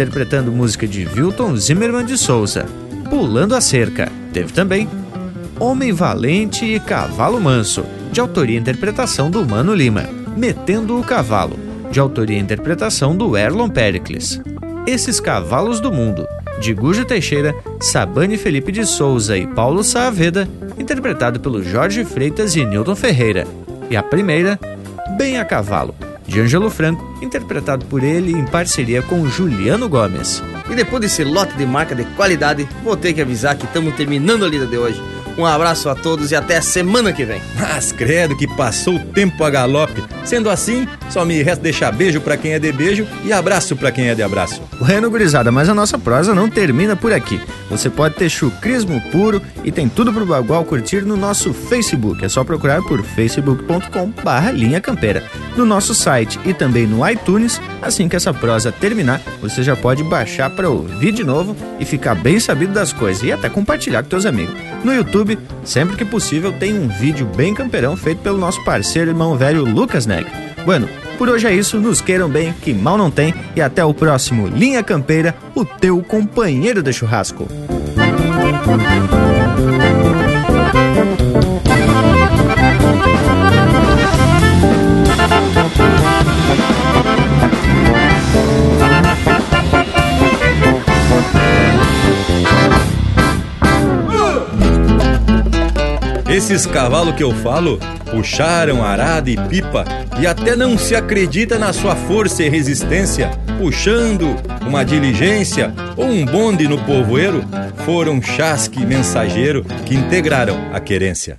Interpretando música de Wilton Zimmermann de Souza. Pulando a Cerca. Teve também Homem Valente e Cavalo Manso, de autoria e interpretação do Mano Lima. Metendo o Cavalo, de autoria e interpretação do Erlon Pericles. Esses Cavalos do Mundo, de Gujo Teixeira, Sabane Felipe de Souza e Paulo Saavedra, interpretado pelo Jorge Freitas e Newton Ferreira. E a primeira, Bem a Cavalo, de Ângelo Franco, interpretado por ele em parceria com Juliano Gomes. E depois desse lote de marca de qualidade, vou ter que avisar que estamos terminando a lida de hoje. Um abraço a todos e até a semana que vem. Mas credo que passou o tempo a galope. Sendo assim, só me resta deixar beijo para quem é de beijo e abraço para quem é de abraço. Bueno, gurizada, mas a nossa prosa não termina por aqui. Você pode ter chucrismo puro e tem tudo pro Bagual curtir no nosso Facebook. É só procurar por facebook.com barra linha campeira. No nosso site e também no iTunes, assim que essa prosa terminar, você já pode baixar para ouvir de novo e ficar bem sabido das coisas e até compartilhar com seus amigos. No YouTube, sempre que possível, tem um vídeo bem campeirão feito pelo nosso parceiro irmão velho Lucas Neg. Bueno, por hoje é isso, nos queiram bem, que mal não tem, e até o próximo Linha Campeira, o teu companheiro de churrasco. Esses cavalos que eu falo puxaram arada e pipa e até não se acredita na sua força e resistência, puxando uma diligência ou um bonde no povoeiro, foram chasque mensageiro que integraram a querência.